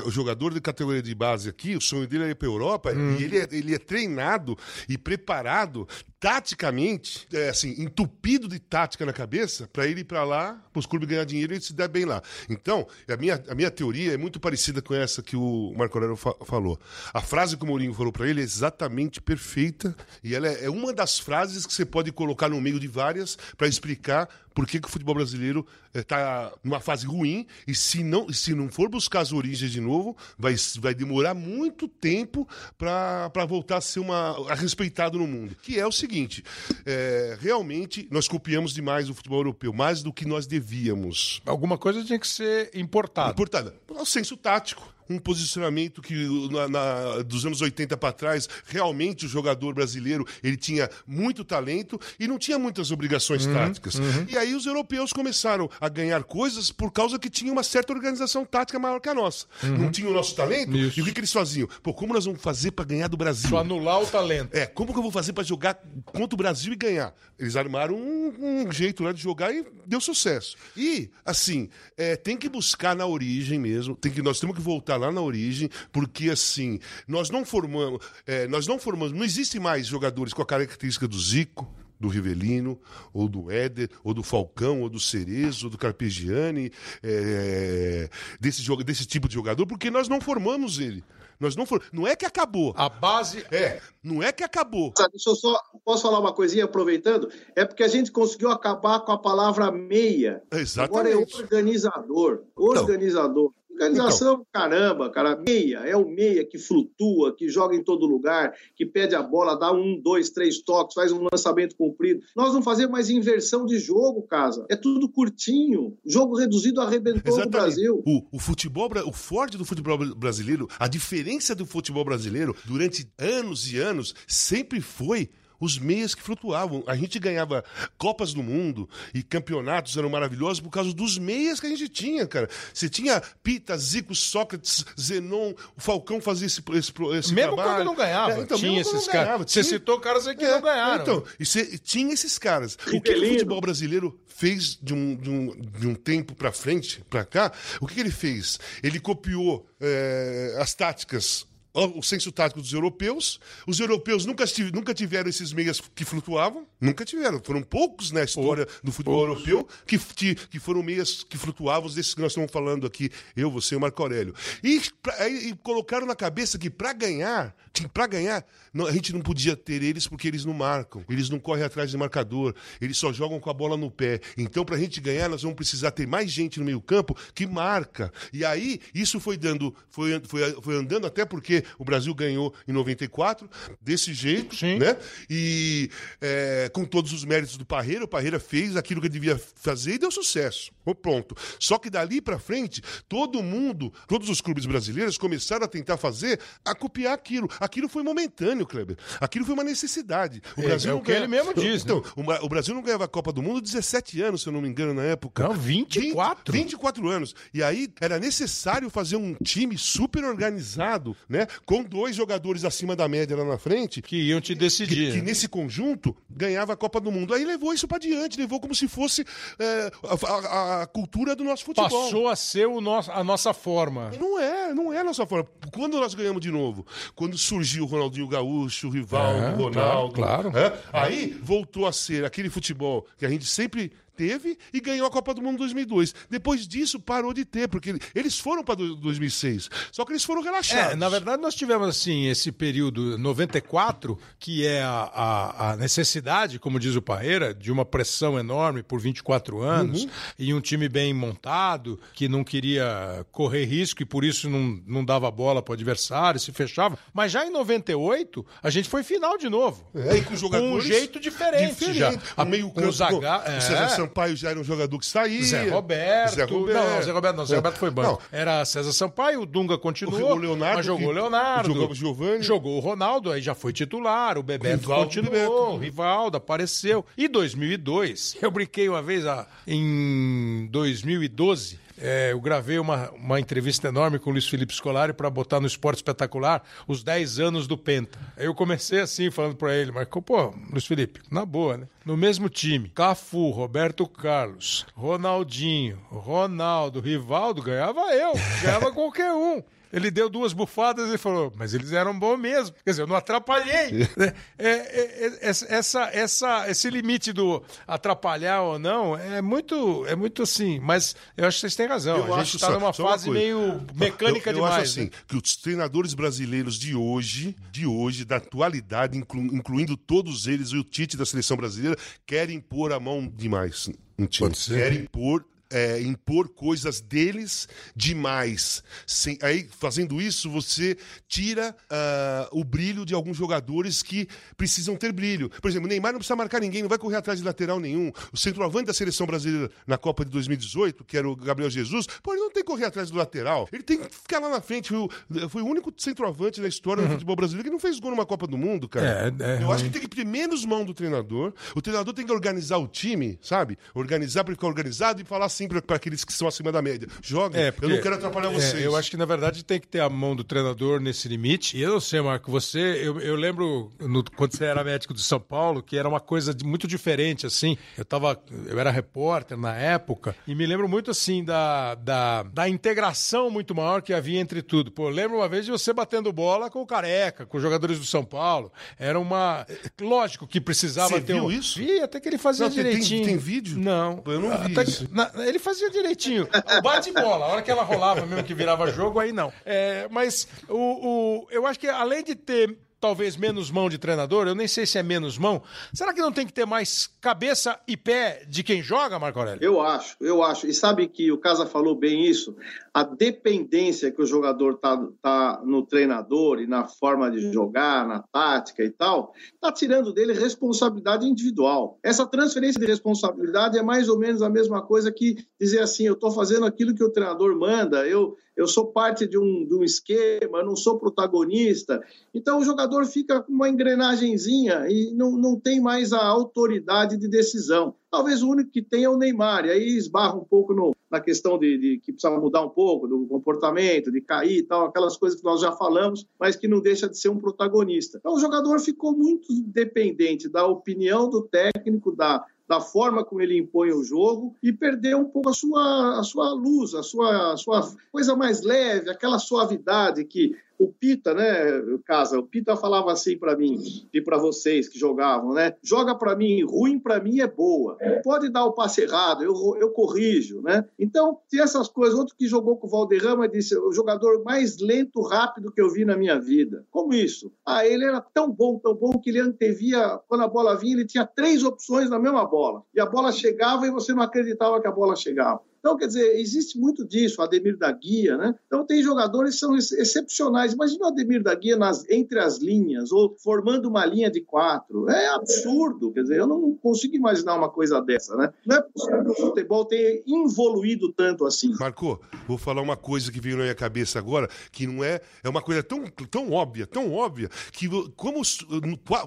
o jogador de categoria de base aqui, o sonho dele é ir para Europa e ele é, ele é treinado e preparado taticamente, é, assim, entupido de tática na cabeça para ele ir para lá, para os clubes ganhar dinheiro e ele se dar bem lá. Então, a minha, a minha teoria é muito parecida com essa que o Marco Aurélio fa- falou. A frase que o Mourinho falou para ele é exatamente perfeita e ela é, é uma das frases que você pode colocar no meio de várias para explicar por que, que o futebol brasileiro está numa fase ruim e se não, se não for buscar as origens de novo, vai, vai demorar muito tempo para voltar a ser uma, a respeitado no mundo. Que é o seguinte: é, realmente nós copiamos demais o futebol europeu, mais do que nós devíamos. Alguma coisa tinha que ser importada. Importada. O senso tático. Um posicionamento que na, na- dos anos 80 para trás, realmente o jogador brasileiro ele tinha muito talento e não tinha muitas obrigações táticas. E aí os europeus começaram a ganhar coisas por causa que tinha uma certa organização tática maior que a nossa. Não tinha o nosso talento? Isso. E o que, que eles faziam? Pô, como nós vamos fazer para ganhar do Brasil? Só anular o talento. É, como que eu vou fazer para jogar contra o Brasil e ganhar? Eles armaram um, um jeito lá de jogar e deu sucesso. E, assim, é, tem que buscar na origem mesmo, tem que, nós temos que voltar lá na origem, porque, assim, nós não formamos, é, nós não formamos, não existe mais jogadores com a característica do Zico, do Rivelino, ou do Éder, ou do Falcão, ou do Cerezo, ou do Carpegiani, é, desse, joga- desse tipo de jogador, porque nós não formamos ele. Nós não, for, não é que acabou. A base É, não é que acabou. Deixa eu só, posso falar uma coisinha aproveitando? É porque a gente conseguiu acabar com a palavra meia. Exatamente. Agora é organizador. Organizador. Organização, então, caramba, cara. Meia, é o meia que flutua, que joga em todo lugar, que pede a bola, dá um, dois, três toques, faz um lançamento comprido. Nós não fazemos mais inversão de jogo, casa. É tudo curtinho. Jogo reduzido arrebentou Exatamente. no Brasil. O, o futebol, o forte do futebol brasileiro, a diferença do futebol brasileiro durante anos e anos sempre foi os meias que flutuavam. A gente ganhava Copas do Mundo e campeonatos eram maravilhosos por causa dos meias que a gente tinha, cara. Você tinha Pita, Zico, Sócrates, Zenon, o Falcão fazia esse, esse, esse mesmo trabalho. quando não ganhava. É, então, tinha esses caras. Você citou caras aí que é, não ganharam. Então, e cê, tinha esses caras. o que, o futebol brasileiro fez de um, de um, de um tempo para frente, para cá, o que, que, ele fez? Ele copiou é, as táticas o senso tático dos europeus. Os europeus nunca, nunca tiveram esses meias que flutuavam, nunca tiveram. Foram poucos na história do futebol europeu que, que, que, foram meias que flutuavam, desses que nós estamos falando aqui, eu, você e o Marco Aurélio. E, pra, e colocaram na cabeça que para ganhar, para ganhar, não, a gente não podia ter eles porque eles não marcam, eles não correm atrás de marcador, eles só jogam com a bola no pé. Então, para a gente ganhar, nós vamos precisar ter mais gente no meio-campo que marca. E aí, isso foi dando, foi, foi, foi andando até porque o Brasil ganhou em 94, desse jeito, Sim. né? E é, com todos os méritos do Parreira, o Parreira fez aquilo que ele devia fazer e deu sucesso. Pronto. Só que dali para frente, todo mundo, todos os clubes brasileiros começaram a tentar fazer, a copiar aquilo. Aquilo foi momentâneo, Kleber. Aquilo foi uma necessidade. O é, Brasil é o que ganha... ele mesmo diz. Então, né? o Brasil não ganhava a Copa do Mundo 17 anos, se eu não me engano, na época. Não, 24. 20, 24 anos. E aí era necessário fazer um time super organizado, né? Com dois jogadores acima da média lá na frente. Que iam te decidir. Que, que nesse conjunto ganhava a Copa do Mundo. Aí levou isso para diante, levou como se fosse é, a, a, cultura do nosso futebol. Passou a ser o nosso, a nossa forma. Não é, não é a nossa forma. Quando nós ganhamos de novo? Quando surgiu o Ronaldinho Gaúcho, o Rivaldo, é, Ronaldo. Claro. claro. É? Aí voltou a ser aquele futebol que a gente sempre teve e ganhou a Copa do Mundo 2002. Depois disso, parou de ter, porque eles foram para 2006. Só que eles foram relaxados. É, na verdade, nós tivemos, assim, esse período 94, que é a, a, a necessidade, como diz o Parreira, de uma pressão enorme por 24 anos uhum. e um time bem montado, que não queria correr risco e por isso não, não dava bola para o adversário, se fechava. Mas já em 98, a gente foi final de novo. É, e com jogadores. Com um jeito diferente, diferente. já. A meio campo. O Zaga... É. Sampaio já era um jogador que saía. Zé Roberto. Zé Roberto. Não, Zé Roberto não. Zé Roberto foi banco. Não. Era César Sampaio, o Dunga continuou. O Leonardo. Mas jogou o Leonardo. Jogou o Giovanni. Jogou o Ronaldo, aí já foi titular. O Bebeto Rivaldo continuou. O Rivaldo apareceu. E 2002, eu brinquei uma vez ah, em 2012 é, eu gravei uma, uma entrevista enorme com o Luiz Felipe Scolari para botar no Esporte Espetacular os 10 anos do Penta. Eu comecei assim, falando para ele, mas, pô, Luiz Felipe, na boa, né? No mesmo time, Cafu, Roberto Carlos, Ronaldinho, Ronaldo, Rivaldo, ganhava eu, ganhava qualquer um. Ele deu duas bufadas e falou, mas eles eram bons mesmo. Quer dizer, eu não atrapalhei. [laughs] É, é, é, é, essa, essa, esse limite do atrapalhar ou não é muito, é muito assim. Mas eu acho que vocês têm razão. Eu a gente está numa fase meio mecânica eu, eu demais. Eu acho assim, né? que os treinadores brasileiros de hoje, de hoje, da atualidade, inclu, incluindo todos eles e o Tite da seleção brasileira, querem pôr a mão demais no time. Querem pôr é, impor coisas deles demais. Sem, aí, fazendo isso, você tira uh, o brilho de alguns jogadores que precisam ter brilho. Por exemplo, o Neymar não precisa marcar ninguém, não vai correr atrás de lateral nenhum. O centroavante da seleção brasileira na Copa de 2018, que era o Gabriel Jesus, pô, ele não tem que correr atrás do lateral. Ele tem que ficar lá na frente. Foi o, foi o único centroavante na história uhum. do futebol brasileiro que não fez gol numa Copa do Mundo, cara. É, é, Eu acho que tem que ter menos mão do treinador. O treinador tem que organizar o time, sabe? Organizar para ficar organizado e falar assim sempre para aqueles que são acima da média. Joga, é, eu não quero atrapalhar é, vocês. eu acho que, na verdade, tem que ter a mão do treinador nesse limite. E eu não sei, Marco, você. Eu, eu lembro no, quando você era médico de São Paulo, que era uma coisa de, muito diferente, assim. Eu tava. Eu era repórter na época, e me lembro muito assim da, da, da integração muito maior que havia entre tudo. Pô, lembro uma vez de você batendo bola com o careca, com os jogadores do São Paulo. Era uma. Lógico que precisava você ter. Viu um... isso? Vi, até que ele fazia não, direitinho. Tem, tem, vídeo? Não. Eu não vi até isso. Que, na, ele fazia direitinho. O bate-bola, a hora que ela rolava mesmo, que virava jogo, aí não. É, mas o, o, eu acho que além de ter talvez menos mão de treinador, eu nem sei se é menos mão. Será que não tem que ter mais cabeça e pé de quem joga, Marco Aurélio? Eu acho, eu acho. E sabe que o Casa falou bem isso? A dependência que o jogador tá, tá no treinador e na forma de jogar, na tática e tal, tá tirando dele responsabilidade individual. Essa transferência de responsabilidade é mais ou menos a mesma coisa que dizer assim, eu estou fazendo aquilo que o treinador manda, eu eu sou parte de um, de um esquema, não sou protagonista. Então o jogador fica com uma engrenagemzinha e não, não tem mais a autoridade de decisão. Talvez o único que tem é o Neymar, e aí esbarra um pouco no, na questão de, de, que precisa mudar um pouco do comportamento, de cair e tal, aquelas coisas que nós já falamos, mas que não deixa de ser um protagonista. Então o jogador ficou muito dependente da opinião do técnico, da, da forma como ele impõe o jogo e perder um pouco a sua, a sua luz, a sua, a sua coisa mais leve, aquela suavidade que o Pita, né, Casa, o Pita falava assim para mim e para vocês que jogavam, né? Joga para mim, ruim para mim é boa. Pode dar o passe errado, eu, eu corrijo, né? Então, tem essas coisas. Outro que jogou com o Valderrama disse: o jogador mais lento, rápido que eu vi na minha vida. Como isso? Ah, ele era tão bom, tão bom que ele antevia, quando a bola vinha, ele tinha três opções na mesma bola. E a bola chegava e você não acreditava que a bola chegava. Então, quer dizer, existe muito disso, o Ademir da Guia, né? Então, tem jogadores que são excepcionais. Imagina o Ademir da Guia nas, entre as linhas, ou formando uma linha de quatro. É absurdo, quer dizer, eu não consigo imaginar uma coisa dessa, né? Não é possível que o futebol tenha evoluído tanto assim. Marco, vou falar uma coisa que veio na minha cabeça agora, que não é. É uma coisa tão, tão óbvia, tão óbvia, que como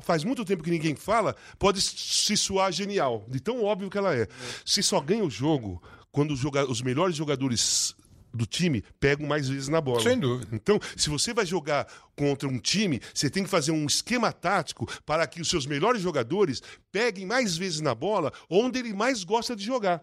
faz muito tempo que ninguém fala, pode se soar genial, de tão óbvio que ela é. Se só ganha o jogo quando os, os melhores jogadores do time pegam mais vezes na bola. Sem dúvida. Então, se você vai jogar contra um time, você tem que fazer um esquema tático para que os seus melhores jogadores peguem mais vezes na bola onde ele mais gosta de jogar.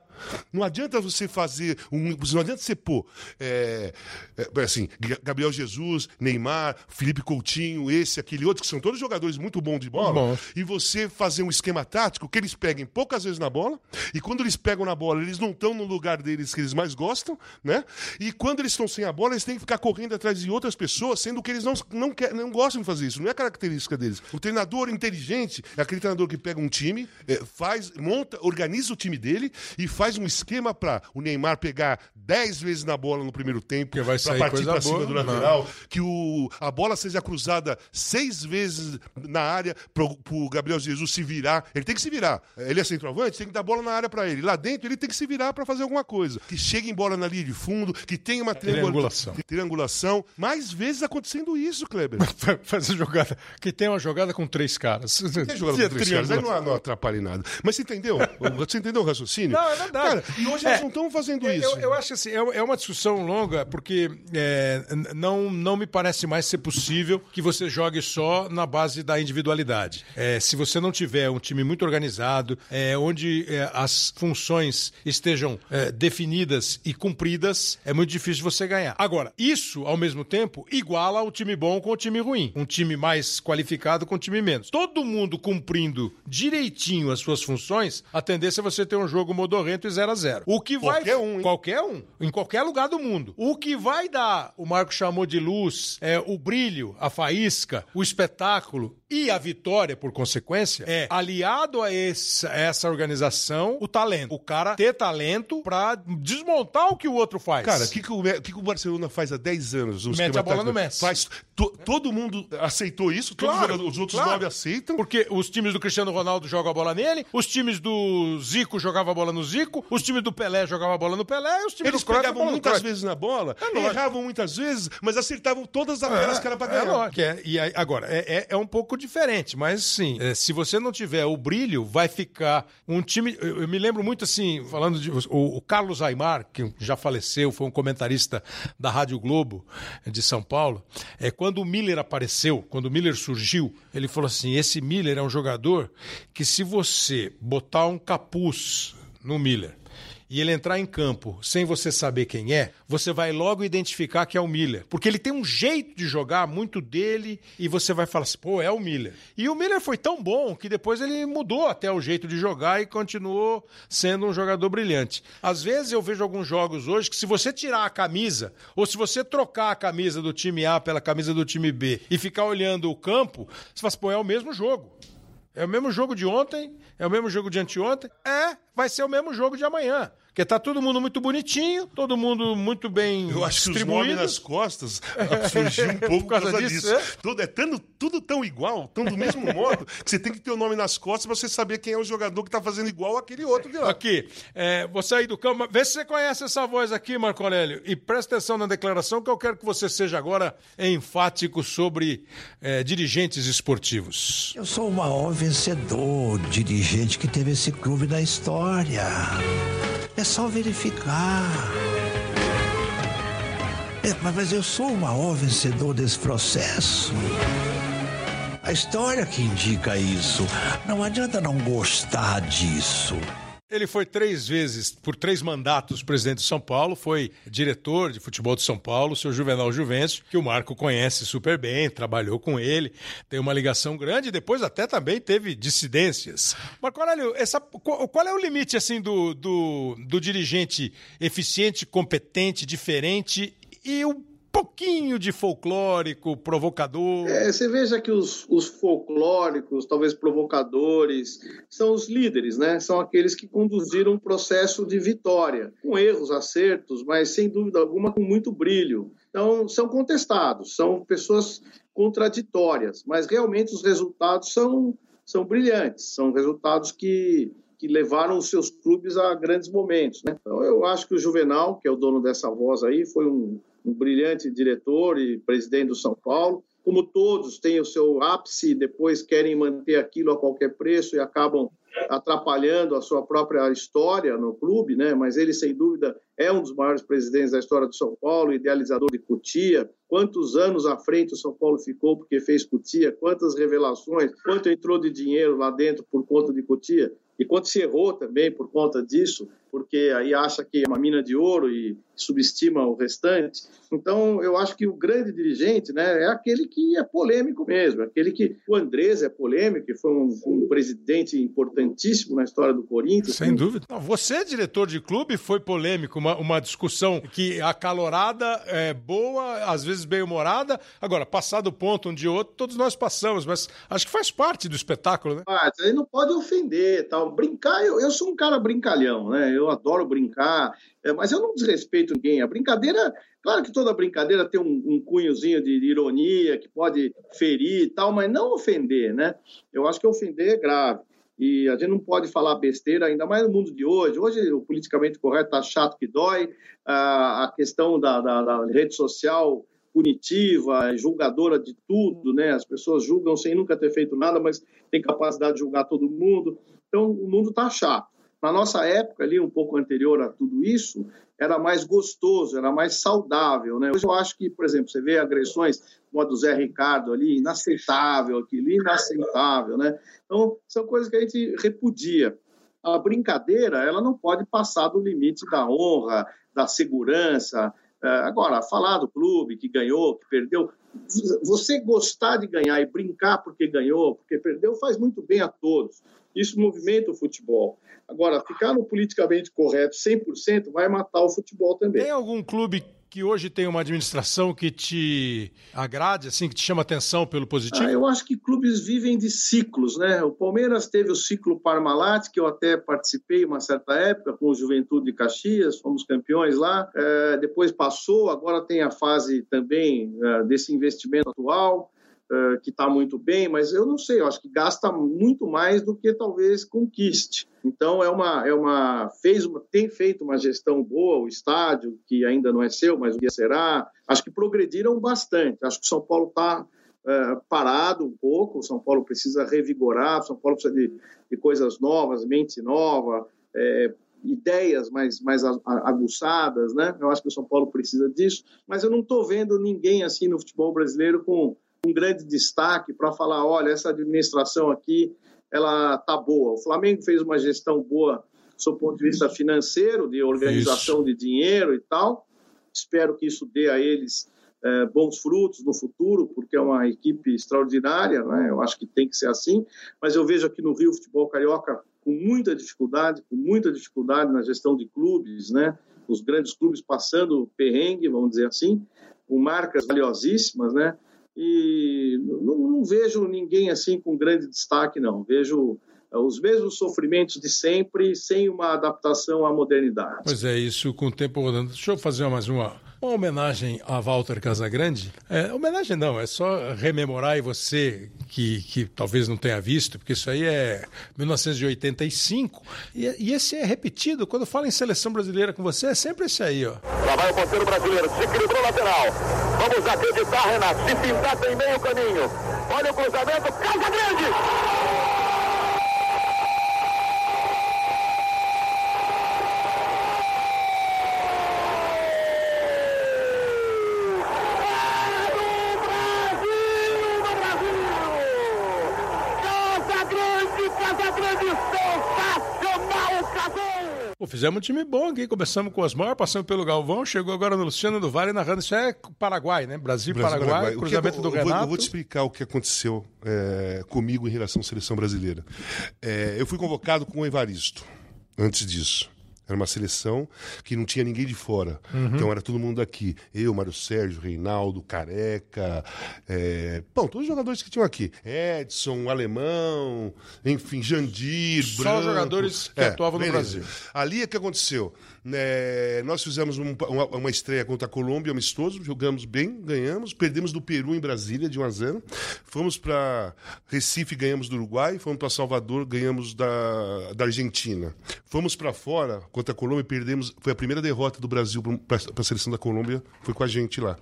Não adianta você fazer um. Não adianta você pôr é, é, assim, Gabriel Jesus, Neymar, Felipe Coutinho, esse, aquele outro, que são todos jogadores muito bons de bola, Bom. e você fazer um esquema tático que eles peguem poucas vezes na bola, e quando eles pegam na bola, eles não estão no lugar deles que eles mais gostam, né? E quando eles estão sem a bola, eles têm que ficar correndo atrás de outras pessoas, sendo que eles não, não, quer, não gostam de fazer isso. Não é característica deles. O treinador inteligente é aquele treinador que pega um time, é, faz, monta, organiza o time dele e faz um esquema para o Neymar pegar 10 vezes na bola no primeiro tempo, para partir para cima do lateral, que o, a bola seja cruzada seis vezes na área para o Gabriel Jesus se virar. Ele tem que se virar. Ele é centroavante, tem que dar bola na área para ele. Lá dentro ele tem que se virar para fazer alguma coisa. Que chegue em bola na linha de fundo, que tenha uma triangulação. triangulação. Mais vezes acontecendo isso, Kleber. [laughs] Fazer jogada. Que tem uma jogada com três caras. Tem jogada [laughs] com três caras, aí não, não atrapalha nada. Mas você entendeu? [laughs] Você entendeu o raciocínio? Não, é verdade. Cara, e hoje é, nós não estamos fazendo eu, isso. Eu, eu, acho assim, é, é uma discussão longa, porque é, não, não me parece mais ser possível que você jogue só na base da individualidade. É, se você não tiver um time muito organizado, é, onde é, as funções estejam é, definidas e cumpridas, é muito difícil você ganhar. Agora, isso, ao mesmo tempo, iguala o time bom com o time ruim. Um time mais qualificado com um time menos. Todo mundo cumprindo direitinho as suas funções, a tendência é você ter um jogo modorrento e 0 a 0 O que vai. Qualquer um, hein? Qualquer um. Em qualquer lugar do mundo. O que vai dar, o Marco chamou de luz, é o brilho, a faísca, o espetáculo e a vitória, por consequência, é aliado a essa, essa organização o talento. O cara ter talento pra desmontar o que o outro faz. Cara, o que, que, o, que, que o Barcelona faz há 10 anos? Mete a bola no Messi. Faz, to, todo mundo aceitou isso? Claro, todos os outros claro. nove aceitam? Porque os times do Cristiano Ronaldo jogam a bola nele, os times do Zico jogavam a bola no Zico, os times do Pelé jogavam a bola no Pelé e os times Eles do Cruyff pegavam muitas vezes na bola, É erravam muitas vezes, mas acertavam todas aquelas que era pra ganhar. É. É, e aí, agora, é, é, é um pouco diferente, mas sim, é, se você não tiver o brilho, vai ficar um time. Eu, eu me lembro muito assim, falando de. O, o Carlos Aymar, que já faleceu, foi um comentarista da Rádio Globo de São Paulo. É, quando o Miller apareceu, quando o Miller surgiu, ele falou assim: esse Miller é um jogador que, se você botar um capuz no Miller e ele entrar em campo sem você saber quem é, você vai logo identificar que é o Miller. Porque ele tem um jeito de jogar muito dele e você vai falar assim, pô, é o Miller. E o Miller foi tão bom que depois ele mudou até o jeito de jogar e continuou sendo um jogador brilhante. Às vezes eu vejo alguns jogos hoje que se você tirar a camisa ou se você trocar a camisa do time A pela camisa do time B e ficar olhando o campo, você fala assim, pô, é o mesmo jogo. É o mesmo jogo de ontem, é o mesmo jogo de anteontem, é, vai ser o mesmo jogo de amanhã. Porque tá todo mundo muito bonitinho, todo mundo muito bem Eu acho que os distribuído. nomes nas costas [laughs] surgiu um [laughs] pouco por causa, causa disso. disso, é? Tudo, é tando, tudo tão igual, tão do mesmo [laughs] modo, que você tem que ter o nome nas costas pra você saber quem é o jogador que tá fazendo igual aquele outro de lá. Aqui, é, vou sair do campo. Vê se você conhece essa voz aqui, Marco Aurélio. E presta atenção na declaração que eu quero que você seja agora enfático sobre é, dirigentes esportivos. Eu sou o maior vencedor, dirigente que teve esse clube na história. É só verificar. É, mas eu sou o maior vencedor desse processo. A história que indica isso. Não adianta não gostar disso. Ele foi três vezes, por três mandatos, presidente de São Paulo, foi diretor de futebol de São Paulo, o seu Juvenal Juvencio, que o Marco conhece super bem, trabalhou com ele, tem uma ligação grande, depois até também teve dissidências. Marco Aurélio, essa, qual, qual é o limite assim do, do, do dirigente eficiente, competente, diferente e o pouquinho de folclórico, provocador. É, você veja que os, os, folclóricos, talvez provocadores, são os líderes, né? São aqueles que conduziram um processo de vitória, com erros, acertos, mas sem dúvida alguma com muito brilho. Então, são contestados, são pessoas contraditórias, mas realmente os resultados são, são brilhantes, são resultados que que levaram os seus clubes a grandes momentos. Né? Então, eu acho que o Juvenal, que é o dono dessa voz aí, foi um, um brilhante diretor e presidente do São Paulo. Como todos têm o seu ápice depois querem manter aquilo a qualquer preço e acabam atrapalhando a sua própria história no clube, né? Mas ele, sem dúvida, é um dos maiores presidentes da história do São Paulo, idealizador de Cutia. Quantos anos à frente o São Paulo ficou porque fez Cutia? Quantas revelações? Quanto entrou de dinheiro lá dentro por conta de Cutia? E quanto se errou também por conta disso, porque aí acha que é uma mina de ouro e subestima o restante. Então, eu acho que o grande dirigente né, é aquele que é polêmico mesmo, aquele que. O Andrés é polêmico, que foi um, um presidente importantíssimo na história do Corinthians. Sem dúvida. Não, você, diretor de clube, foi polêmico, uma, uma discussão que acalorada, é, boa, às vezes bem humorada. Agora, passado o ponto um de outro, todos nós passamos, mas acho que faz parte do espetáculo, né? Ah, aí não pode ofender tal. Brincar, eu, eu sou um cara brincalhão, né? Eu adoro brincar, é, mas eu não desrespeito ninguém. A brincadeira, claro que toda brincadeira tem um, um cunhozinho de ironia que pode ferir e tal, mas não ofender, né? Eu acho que ofender é grave. E a gente não pode falar besteira, ainda mais no mundo de hoje. Hoje o politicamente correto está chato que dói, a questão da, da, da rede social punitiva, julgadora de tudo, né? As pessoas julgam sem nunca ter feito nada, mas tem capacidade de julgar todo mundo. Então o mundo está chato. Na nossa época, ali, um pouco anterior a tudo isso, era mais gostoso, era mais saudável. Né? Hoje eu acho que, por exemplo, você vê agressões como a do Zé Ricardo ali, inaceitável aquilo, inaceitável. Né? Então, são coisas que a gente repudia. A brincadeira, ela não pode passar do limite da honra, da segurança. É, agora, falar do clube que ganhou, que perdeu, você gostar de ganhar e brincar porque ganhou, porque perdeu, faz muito bem a todos. Isso movimenta o futebol. Agora, ficar no politicamente correto 100% vai matar o futebol também. Tem algum clube que hoje tem uma administração que te agrade, assim, que te chama atenção pelo positivo? Ah, eu acho que clubes vivem de ciclos, né? O Palmeiras teve o ciclo Parmalat, que eu até participei uma certa época com o Juventude de Caxias, fomos campeões lá. É, depois passou, agora tem a fase também é, desse investimento atual. Uh, que está muito bem, mas eu não sei, eu acho que gasta muito mais do que talvez conquiste. Então é uma é uma fez uma, tem feito uma gestão boa o estádio que ainda não é seu, mas o dia será. Acho que progrediram bastante. Acho que São Paulo está uh, parado um pouco. O São Paulo precisa revigorar. O São Paulo precisa de, de coisas novas, mente nova. É, ideias mais, mais aguçadas, né? Eu acho que o São Paulo precisa disso, mas eu não estou vendo ninguém assim no futebol brasileiro com um grande destaque para falar, olha, essa administração aqui, ela tá boa. O Flamengo fez uma gestão boa sob o ponto de vista financeiro, de organização isso. de dinheiro e tal. Espero que isso dê a eles é, bons frutos no futuro, porque é uma equipe extraordinária, né? eu acho que tem que ser assim, mas eu vejo aqui no Rio Futebol Carioca com muita dificuldade, com muita dificuldade na gestão de clubes, né? os grandes clubes passando perrengue, vamos dizer assim, com marcas valiosíssimas, né? E não, não vejo ninguém assim com grande destaque, não. Vejo é, os mesmos sofrimentos de sempre, sem uma adaptação à modernidade. Pois é, isso com o tempo rodando. Deixa eu fazer mais uma, uma homenagem a Walter Casagrande. É, homenagem não, é só rememorar e você que, que talvez não tenha visto, porque isso aí é 1985. E, e esse é repetido. Quando fala em seleção brasileira com você, é sempre esse aí, ó. Lá vai o ponteiro brasileiro, se equilibrou lateral. Vamos acreditar, Renato. Se pintar, tem meio caminho. Olha o cruzamento, Casagrande! Fizemos um time bom aqui, começamos com o Osmar, passamos pelo Galvão, chegou agora no Luciano do Vale narrando. Isso é Paraguai, né? Brasil, Brasil Paraguai, Paraguai. cruzamento do Renato. Vou, eu vou te explicar o que aconteceu é, comigo em relação à seleção brasileira. É, eu fui convocado com o Evaristo antes disso. Era uma seleção que não tinha ninguém de fora. Uhum. Então era todo mundo aqui. Eu, Mário Sérgio, Reinaldo, Careca. É... Bom, todos os jogadores que tinham aqui. Edson, Alemão, enfim, Jandir, Só Branco. jogadores que é, atuavam no beleza. Brasil. Ali é que aconteceu. É, nós fizemos um, uma, uma, estreia contra a Colômbia, amistoso, jogamos bem, ganhamos, perdemos do Peru em Brasília de 1 a 0. Fomos para Recife, ganhamos do Uruguai, fomos para Salvador, ganhamos da, da Argentina. Fomos para fora contra a Colômbia, perdemos, foi a primeira derrota do Brasil para a seleção da Colômbia, foi com a gente lá.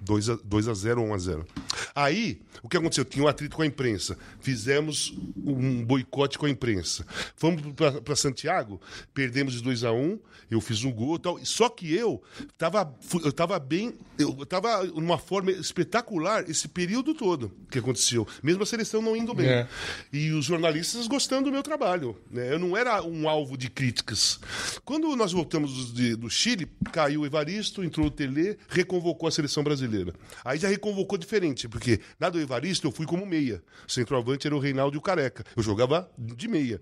2 hum. a, 2 a 0 ou 1 a 0. Aí, o que aconteceu? Tinha um atrito com a imprensa. Fizemos um boicote com a imprensa. Fomos para Santiago, perdemos de 2 a 1 eu fiz um gol e tal. Só que eu estava eu tava bem, eu estava numa forma espetacular esse período todo que aconteceu. Mesmo a seleção não indo bem. É. E os jornalistas gostando do meu trabalho. Né? Eu não era um alvo de críticas. Quando nós voltamos do, do Chile, caiu o Evaristo, entrou o Tele, reconvocou a seleção brasileira. Aí já reconvocou diferente, porque na do Evaristo eu fui como meia. O centroavante era o Reinaldo e o Careca. Eu jogava de meia.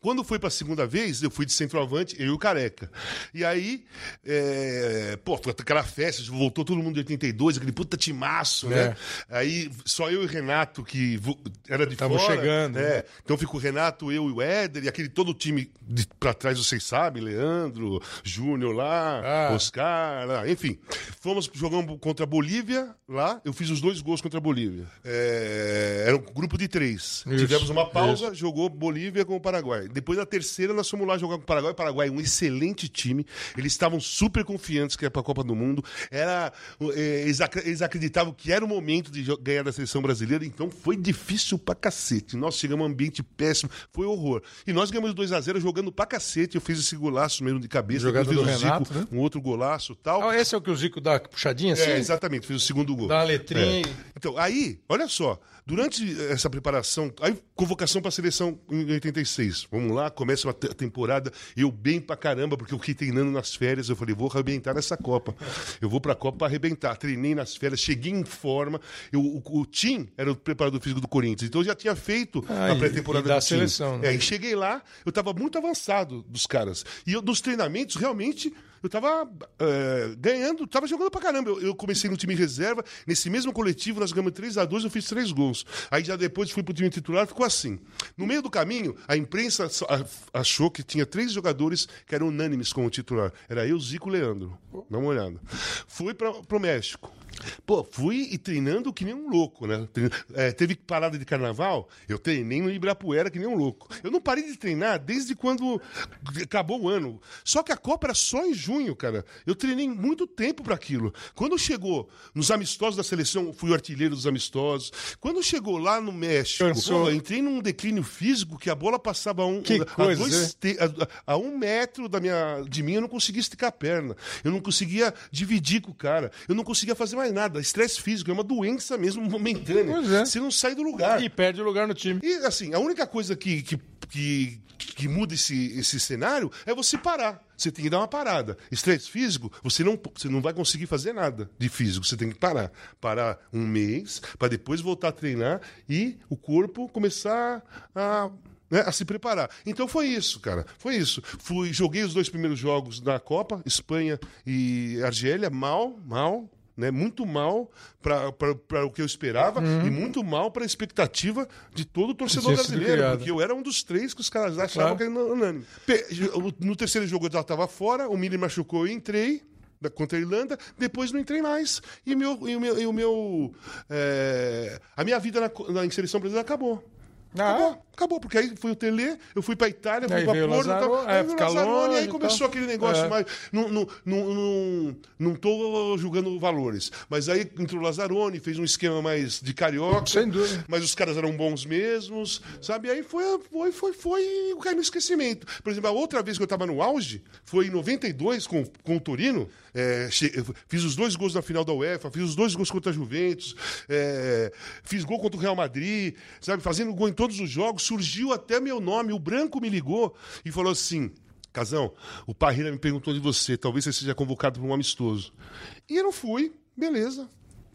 Quando foi para a segunda vez, eu fui de centroavante, eu e o Careca. E aí, é, pô, foi aquela festa, voltou todo mundo de 82, aquele puta timaço, né? é. né? Aí só eu e o Renato, que era de Tava fora. chegando. É. Né? Então ficou o Renato, eu e o Éder, e aquele todo o time para trás, vocês sabem, Leandro, Júnior lá, ah. Oscar, lá, enfim. Fomos, jogamos contra a Bolívia lá, eu fiz os dois gols contra a Bolívia. É, era um grupo de três. Isso, Tivemos uma pausa, isso. jogou Bolívia com o Paraguai. Depois da terceira, nós fomos lá jogar com o Paraguai. O Paraguai, um excelente time. Eles estavam super confiantes que era para a Copa do Mundo. Era, é, eles, ac eles, acreditavam que era o momento de ganhar da seleção brasileira. Então foi difícil pra cacete. Nós chegamos um ambiente péssimo. Foi horror. E nós ganhamos 2 a 0 jogando pra cacete. Eu fiz esse golaço mesmo de cabeça. Jogada do Renato, Zico, né? Um outro golaço tal. Ah, esse é o que o Zico dá puxadinha assim? É, exatamente. Fez o segundo gol. Dá uma letrinha. É. Então, aí, olha só. Durante essa preparação, aí convocação para a seleção em 86. Vamos lá, começa a temporada, eu bem pra caramba, porque eu fiquei treinando nas férias, eu falei, vou arrebentar nessa Copa. Eu vou pra Copa para arrebentar. Treinei nas férias, cheguei em forma. Eu, o, o Tim era o preparador físico do Corinthians, então eu já tinha feito ah, a pré-temporada da seleção. Né? É, e cheguei lá, eu estava muito avançado dos caras. E eu, dos treinamentos, realmente, eu tava é, ganhando, tava jogando pra caramba. Eu, eu, comecei no time reserva, nesse mesmo coletivo, nós ganhamos 3 a 2 eu fiz três gols. Aí já depois fui pro time titular, ficou assim. No meio do caminho, a imprensa achou que tinha três jogadores que eram unânimes como titular. Era eu, Zico e Leandro. Dá uma olhada. Fui para pro México. Pô, fui e treinando que nem um louco, né? É, teve parada de carnaval, eu treinei no Ibirapuera que nem um louco. Eu não parei de treinar desde quando acabou o ano. Só que a Copa era só em junho, cara. Eu treinei muito tempo para aquilo. Quando chegou nos amistosos da seleção, fui o artilheiro dos amistosos. Quando chegou lá no México, pô, entrei num declínio físico que a bola passava a um, que a, coisa, dois, a, a, um metro da minha, de mim, eu não conseguia esticar a perna. Eu não conseguia dividir com o cara. Eu não conseguia fazer mais nada. Estresse físico é uma doença mesmo momentânea. Pois é. Você não sai do lugar. E perde o lugar no time. E assim, a única coisa que, que, que, que muda esse, esse cenário é você parar. Você tem que dar uma parada. Estresse físico, você não, você não vai conseguir fazer nada de físico. Você tem que parar. Parar um mês, para depois voltar a treinar e o corpo começar a. né, a se preparar. Então foi isso, cara. Foi isso. Fui, joguei os dois primeiros jogos da Copa, Espanha e Argélia, mal, mal, né? Muito mal para o que eu esperava e muito mal para a expectativa de todo o torcedor brasileiro, porque eu era um dos três que os caras achavam Claro. que era unânime. No terceiro jogo eu já estava fora, o Mili machucou, eu entrei da- contra a Irlanda, depois não entrei mais. E, meu, e o meu. E o meu é, a minha vida na, na seleção brasileira acabou. Ah, Acabou, acabou, porque aí foi o Tele, eu fui pra Itália, fui Aí pra o Porto, Lazzaro, tal, é, aí veio o Lazzaroni, aí começou aquele negócio É. mais. Não, não, não, não, não tô julgando valores, mas aí entrou o Lazzaroni, fez um esquema mais de carioca. Sem dúvida. Mas os caras eram bons mesmos, sabe? Aí foi, foi, foi, foi e caiu no esquecimento. Por exemplo, a outra vez que eu estava no auge foi em 92 com, com o Torino. É, fiz os dois gols na final da UEFA, fiz os dois gols contra a Juventus, é, fiz gol contra o Real Madrid, sabe? Fazendo gol em todos os jogos. Surgiu até meu nome. O Branco me ligou e falou assim. Casão, o Parreira me perguntou de você, talvez você seja convocado para um amistoso. E eu não fui, beleza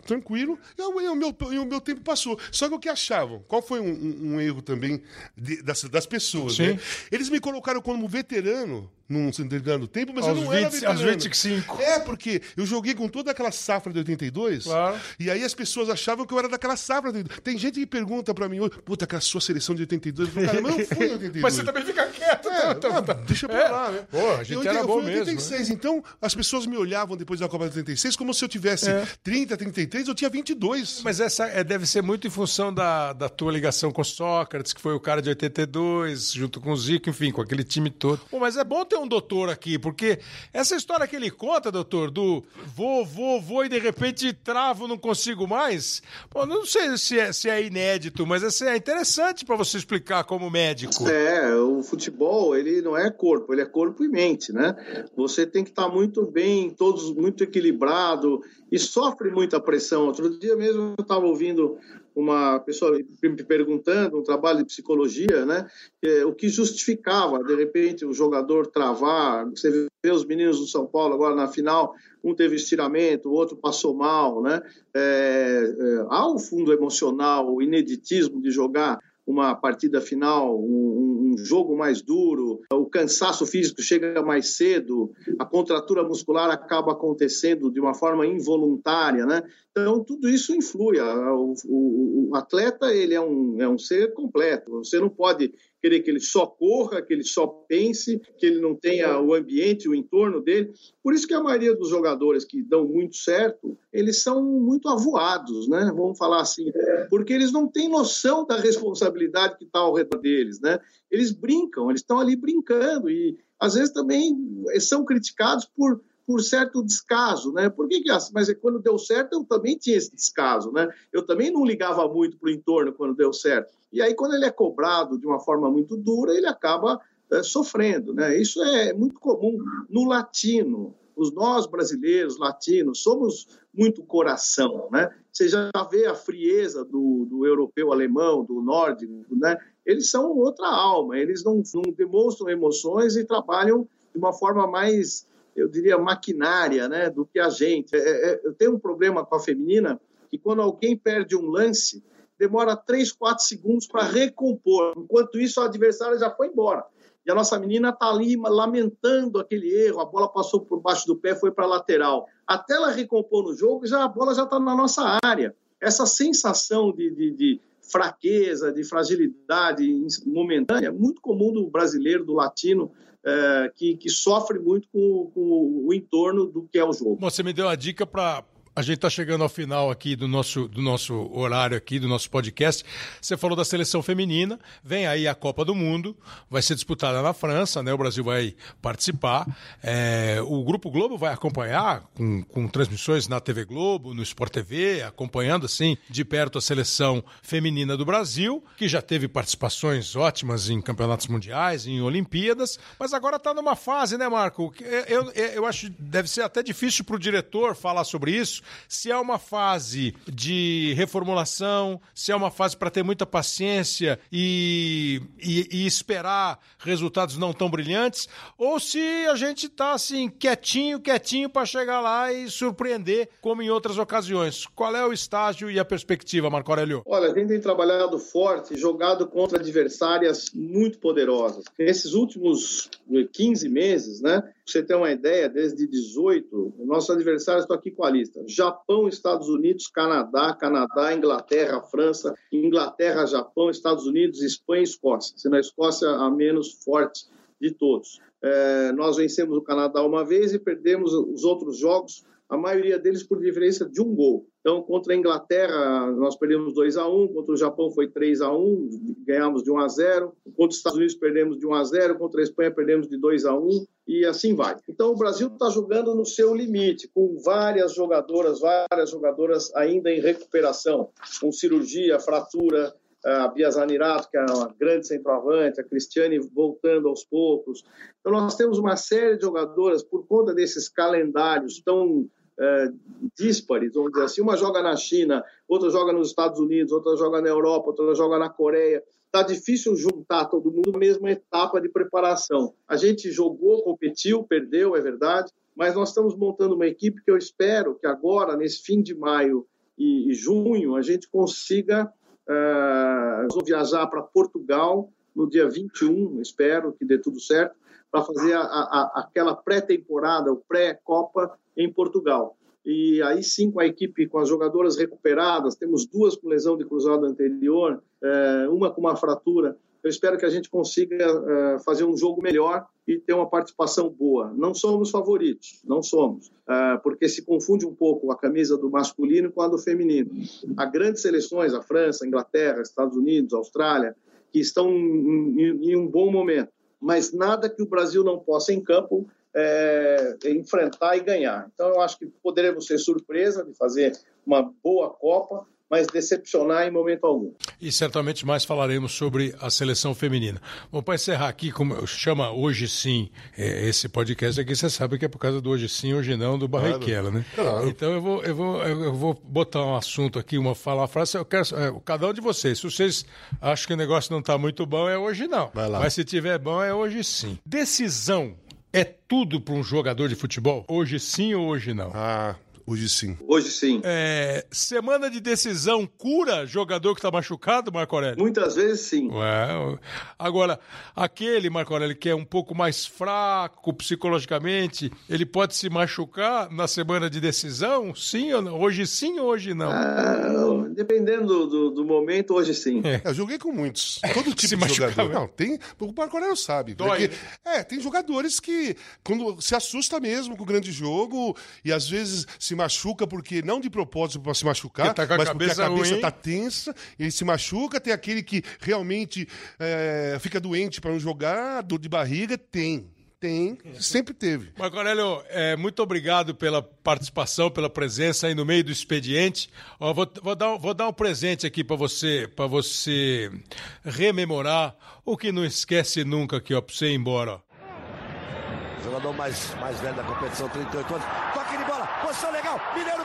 tranquilo, e o, meu, e o meu tempo passou. Só que o que achavam? Qual foi um, um- um erro também de- das, das pessoas? Né? Eles me colocaram como veterano num determinado tempo, mas Aos eu não era 20 aos veterano. 25. É, porque eu joguei com toda aquela safra de 82, Claro. e aí as pessoas achavam que eu era daquela safra. De... Tem gente que pergunta pra mim hoje, puta, aquela sua seleção de 82, eu falo, cara, mas eu não fui em [laughs] 82. Mas você também fica quieto. É, tá, tá, deixa pra É. lá, né? Pô, a gente Eu era eu bom fui mesmo. né? 86, então as pessoas me olhavam depois da Copa de 86 como se eu tivesse É. 30, 33, eu tinha 22. Mas essa é, deve ser muito em função da, da tua ligação com Sócrates, que foi o cara de 82, junto com o Zico, enfim, com aquele time todo. Pô, mas é bom ter um doutor aqui, porque essa história que ele conta, doutor, do vou, vou, vou e de repente travo, não consigo mais, pô, não sei se é, se é inédito, mas essa é interessante para você explicar como médico. É, o futebol, ele não é corpo, ele é corpo e mente, né? Você tem que estar muito bem, todos muito equilibrado e sofre muita pressão. Outro dia mesmo eu estava ouvindo uma pessoa me perguntando, um trabalho de psicologia, né? eh, o que justificava, de repente, o jogador travar. Você vê os meninos do São Paulo agora na final, um teve estiramento, o outro passou mal, né? É, é, há um fundo emocional, o ineditismo de jogar uma partida final, um, um jogo mais duro, o cansaço físico chega mais cedo, a contratura muscular acaba acontecendo de uma forma involuntária, né? Então tudo isso influi. O, o, o atleta ele é um, é um ser completo. Você não pode querer que ele só corra, que ele só pense, que ele não tenha o ambiente, o entorno dele. Por isso que a maioria dos jogadores que dão muito certo, eles são muito avoados, né? Vamos falar assim, porque eles não têm noção da responsabilidade que está ao redor deles, né? Eles brincam, eles estão ali brincando e às vezes também são criticados por por certo descaso, né? Por que, que mas quando deu certo eu também tinha esse descaso, né? Eu também não ligava muito para o entorno quando deu certo. E aí quando ele é cobrado de uma forma muito dura, ele acaba é, sofrendo, né? Isso é muito comum no latino. Os nós brasileiros, latinos, somos muito coração, né? Você já vê a frieza do, do europeu alemão, do nórdico, né? Eles são outra alma, eles não, não demonstram emoções e trabalham de uma forma mais eu diria, maquinária né, do que a gente. É, é, eu tenho um problema com a feminina que quando alguém perde um lance, demora 3, 4 segundos para recompor. Enquanto isso, a adversária já foi embora. E a nossa menina está ali lamentando aquele erro, a bola passou por baixo do pé, foi para a lateral. Até ela recompor no jogo, já, a bola já está na nossa área. Essa sensação de, de, de fraqueza, de fragilidade momentânea, muito comum do brasileiro, do latino, é, que, que, sofre muito com, com, o entorno do que é o jogo. Você me deu uma dica para a gente está chegando ao final aqui do nosso, do nosso horário aqui, do nosso podcast. Você falou da seleção feminina, vem aí a Copa do Mundo, vai ser disputada na França, né? O Brasil vai participar. É, o Grupo Globo vai acompanhar com, com transmissões na TV Globo, no Sport TV, acompanhando assim de perto a seleção feminina do Brasil, que já teve participações ótimas em campeonatos mundiais, em Olimpíadas, mas agora está numa fase, né, Marco? Eu, eu, eu acho que deve ser até difícil para o diretor falar sobre isso se é uma fase de reformulação, se é uma fase para ter muita paciência e, e, e, esperar resultados não tão brilhantes, ou se a gente está assim, quietinho, quietinho para chegar lá e surpreender, como em outras ocasiões. Qual é o estágio e a perspectiva, Marco Aurélio? Olha, a gente tem trabalhado forte, jogado contra adversárias muito poderosas. Nesses últimos 15 meses, né? Pra você ter uma ideia, desde 18, nossos adversários estão aqui com a lista: Japão, Estados Unidos, Canadá, Canadá, Inglaterra, França, Inglaterra, Japão, Estados Unidos, Espanha e Escócia. Sendo a Escócia a menos forte de todos. É, nós vencemos o Canadá uma vez e perdemos os outros jogos a maioria deles por diferença de um gol. Então, contra a Inglaterra, nós perdemos 2 a 1 contra o Japão foi 3 a 1 ganhamos de 1 a 0 contra os Estados Unidos perdemos de 1 a 0 contra a Espanha perdemos de 2 a 1 e assim vai. Então, o Brasil está jogando no seu limite, com várias jogadoras, várias jogadoras ainda em recuperação, com cirurgia, fratura, a Bia Zanirato, que é uma grande centroavante, a Cristiane voltando aos poucos. Então, nós temos uma série de jogadoras, por conta desses calendários tão é, díspares, vamos dizer assim, uma joga na China, outra joga nos Estados Unidos, outra joga na Europa, outra joga na Coreia. Está difícil juntar todo mundo na mesma etapa de preparação. A gente jogou, competiu, perdeu, é verdade, mas nós estamos montando uma equipe que eu espero que agora, nesse fim de maio e, e junho, a gente consiga uh, viajar para Portugal no dia 21, espero que dê tudo certo, para fazer a, a, aquela pré-temporada, o pré-Copa em Portugal. E aí sim, com a equipe, com as jogadoras recuperadas, temos duas com lesão de cruzado anterior, é, uma com uma fratura. Eu espero que a gente consiga é, fazer um jogo melhor e ter uma participação boa. Não somos favoritos, não somos, é, porque se confunde um pouco a camisa do masculino com a do feminino. Há grandes seleções, a França, a Inglaterra, Estados Unidos, a Austrália, que estão em um bom momento mas nada que o Brasil não possa em campo é, enfrentar e ganhar. Então eu acho que poderemos ser surpresa de fazer uma boa Copa, mas decepcionar em momento algum. E certamente mais falaremos sobre a seleção feminina. Bom, para encerrar aqui, como chama Hoje Sim é, esse podcast aqui, você sabe que é por causa do Hoje Sim, Hoje Não, do Barrichello, né? Claro. Então eu vou, eu, vou, eu vou botar um assunto aqui, uma falar uma frase, eu quero, é, cada um de vocês, se vocês acham que o negócio não está muito bom, é hoje não. Mas se tiver bom, é hoje sim. Decisão é tudo para um jogador de futebol? Hoje sim ou hoje não? Ah, Hoje sim. Hoje sim. É, semana de decisão cura jogador que está machucado, Marco Aurélio? Muitas vezes sim. Ué, agora, aquele, Marco Aurélio, que é um pouco mais fraco psicologicamente, ele pode se machucar na semana de decisão? Sim ou não? Hoje sim ou hoje não? Ah, dependendo do, do, momento, hoje sim. É. Eu joguei com muitos. [laughs] Todo tipo de jogador. Não, tem, o Marco Aurélio sabe. Dói, porque, né? É, tem jogadores que quando se assusta mesmo com o grande jogo e às vezes se se machuca porque não de propósito para se machucar, tá mas porque a cabeça está tensa, ele se machuca. Tem aquele que realmente é, fica doente para não jogar, dor de barriga, tem. Tem, sempre teve. Marco Aurélio, é, muito obrigado pela participação, pela presença aí no meio do expediente. Ó, vou, vou, dar, vou dar um presente aqui para você, para você rememorar o que não esquece nunca aqui, ó, para você ir embora. Jogador mais, mais velho da competição, 38 anos. Toque de bola, posição legal. Mineiro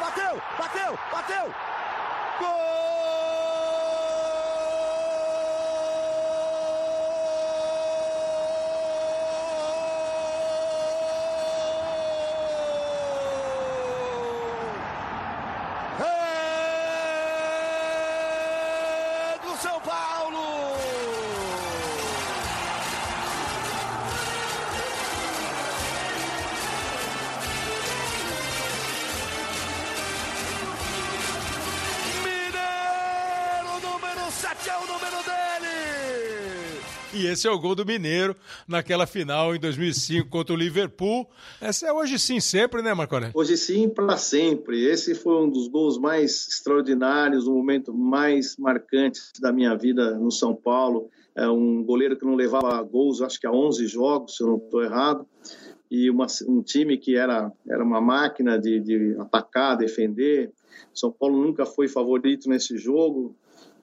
Esse é o gol do Mineiro naquela final em 2005 contra o Liverpool. Essa é hoje sim sempre, né, Marco Aurélio? Hoje sim, para sempre. Esse foi um dos gols mais extraordinários, um momento mais marcante da minha vida no São Paulo. É um goleiro que não levava gols, acho que há 11 jogos, se eu não estou errado. E uma, um time que era, era uma máquina de, de atacar, defender. São Paulo nunca foi favorito nesse jogo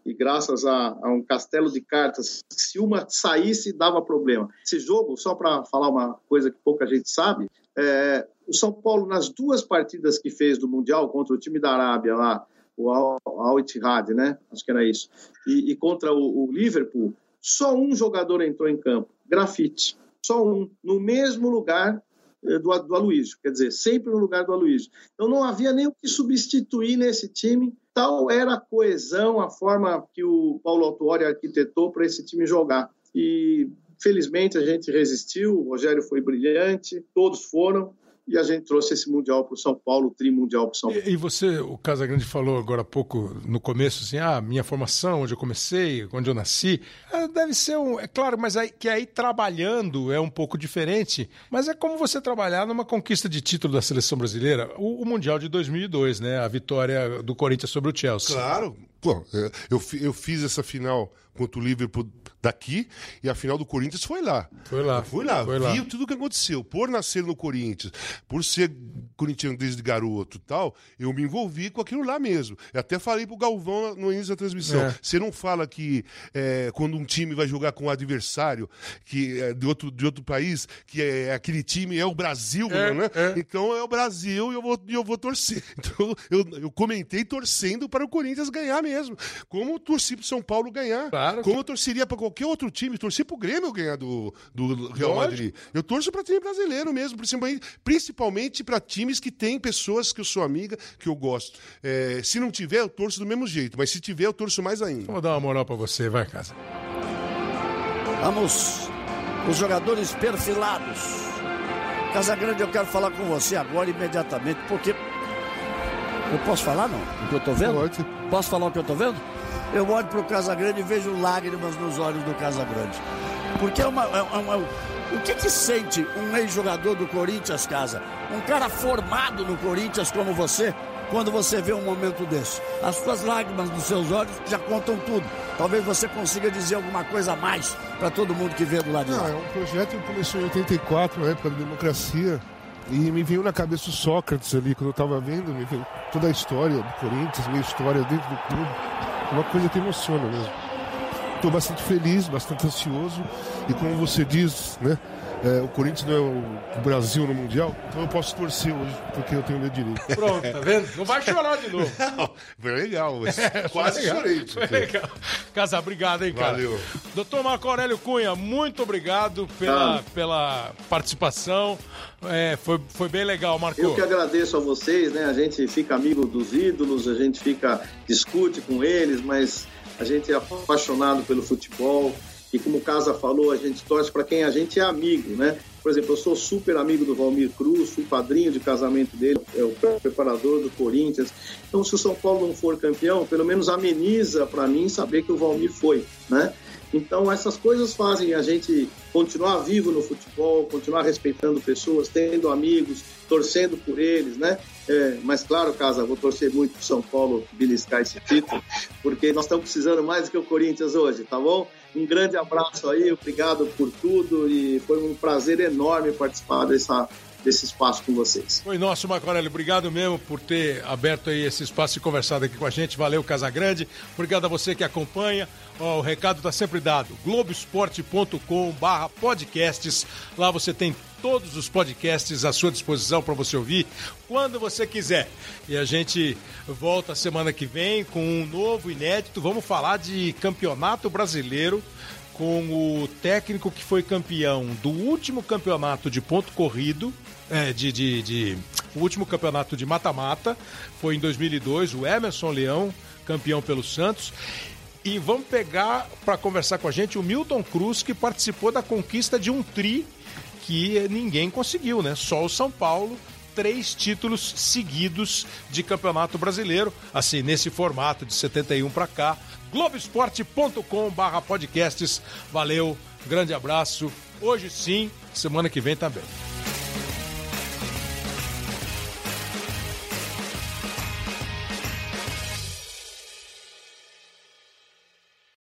e graças a, a, um castelo de cartas, se uma saísse, dava problema. Esse jogo, só para falar uma coisa que pouca gente sabe, é, O São Paulo, nas duas partidas que fez do Mundial contra o time da Arábia lá, o Al Ittihad, né? Acho que era isso. E, e contra o, o, Liverpool, só um jogador entrou em campo, Grafite. Só um, no mesmo lugar do, do Aloysio, quer dizer, sempre no lugar do Aloysio. Então não havia nem o que substituir nesse time, tal era a coesão, a forma que o Paulo Autuori arquitetou para esse time jogar. E felizmente a gente resistiu, o Rogério foi brilhante, todos foram, e a gente trouxe esse Mundial para o São Paulo, o Tri Mundial para o São Paulo. E, e, você, o Casagrande falou agora há pouco, no começo, assim, ah, minha formação, onde eu comecei, onde eu nasci, ah, deve ser um. É claro, mas aí, que aí trabalhando é um pouco diferente, mas é como você trabalhar numa conquista de título da seleção brasileira, o, o Mundial de 2002, né? A vitória do Corinthians sobre o Chelsea. Claro, Pô, é, eu, eu fiz essa final contra o Liverpool daqui e a final do Corinthians foi lá. Foi lá. Fui lá, foi vi lá. tudo o que aconteceu. Por nascer no Corinthians, por ser corintiano desde garoto e tal, eu me envolvi com aquilo lá mesmo. Eu até falei pro Galvão no início da transmissão. É. Você não fala que é, quando um time vai jogar com um adversário que é de, outro, de outro país, que é aquele time é o Brasil, é, né? É. Então é o Brasil e eu vou, eu vou torcer. [laughs] Então eu, eu comentei torcendo para o Corinthians ganhar mesmo. Como torci pro São Paulo ganhar. Claro. Como eu torceria para qualquer outro time. Torci pro Grêmio ganhar do, do Real Madrid. Eu torço para time brasileiro mesmo, principalmente para times que tem pessoas que eu sou amiga, que eu gosto. É, se não tiver, eu torço do mesmo jeito. Mas se tiver, eu torço mais ainda. Vou dar uma moral para você, vai, casa. Vamos, os jogadores perfilados. Casagrande, eu quero falar com você agora imediatamente, porque eu posso falar, não? O que eu tô vendo? Pode. Posso falar o que eu tô vendo? Eu olho pro Casagrande e vejo lágrimas nos olhos do Casagrande. Porque é uma, é uma, o que que sente um ex-jogador do Corinthians, Casa? Um cara formado no Corinthians como você, quando você vê um momento desse? As suas lágrimas nos seus olhos já contam tudo. Talvez você consiga dizer alguma coisa a mais para todo mundo que vê do lado de lá. Não, é um projeto que começou em 84, na época da democracia. E me veio na cabeça o Sócrates ali, quando eu estava vendo, me veio toda a história do Corinthians, minha história dentro do clube. Uma coisa que emociona mesmo. Estou bastante feliz, bastante ansioso. E como você diz, né? É, o Corinthians não é o, Brasil no Mundial, então eu posso torcer hoje, porque eu tenho meu direito. Pronto, tá vendo? Não vai chorar de novo. [laughs] Não, foi legal, é, quase legal, chorei. Foi legal. Casa, obrigado, hein, cara. Valeu. Doutor Marco Aurélio Cunha, muito obrigado pela, ah. pela participação. É, foi, foi bem legal, Marco. Eu que agradeço a vocês, né? A gente fica amigo dos ídolos, a gente fica, discute com eles, mas a gente é apaixonado pelo futebol e como o Casa falou, a gente torce para quem a gente é amigo, né? Por exemplo, eu sou super amigo do Valmir Cruz, fui padrinho de casamento dele, é o preparador do Corinthians. Então, se o São Paulo não for campeão, pelo menos ameniza para mim saber que o Valmir foi, né? Então, essas coisas fazem a gente continuar vivo no futebol, continuar respeitando pessoas, tendo amigos, torcendo por eles, né? É, mas, claro, Casa, vou torcer muito para São Paulo beliscar esse título, porque nós estamos precisando mais do que o Corinthians hoje, tá bom? Um grande abraço aí, obrigado por tudo e foi um prazer enorme participar dessa, desse espaço com vocês. Foi nosso, Marco. Obrigado mesmo por ter aberto aí esse espaço e conversado aqui com a gente. Valeu, Casagrande. Obrigado a você que acompanha. Ó, o recado está sempre dado. Globoesporte.com barra podcasts. Lá você tem todos os podcasts à sua disposição para você ouvir quando você quiser. E a gente volta semana que vem com um novo inédito. Vamos falar de campeonato brasileiro com o técnico que foi campeão do último campeonato de ponto corrido, é, de, de, de, o último campeonato de mata-mata, foi em 2002, o Emerson Leão, campeão pelo Santos. E vamos pegar para conversar com a gente o Milton Cruz, que participou da conquista de um tri que ninguém conseguiu, né? Só o São Paulo três títulos seguidos de Campeonato Brasileiro, assim, nesse formato de 71 para cá. Globoesporte.com/podcasts. Valeu, grande abraço. Hoje sim, semana que vem também.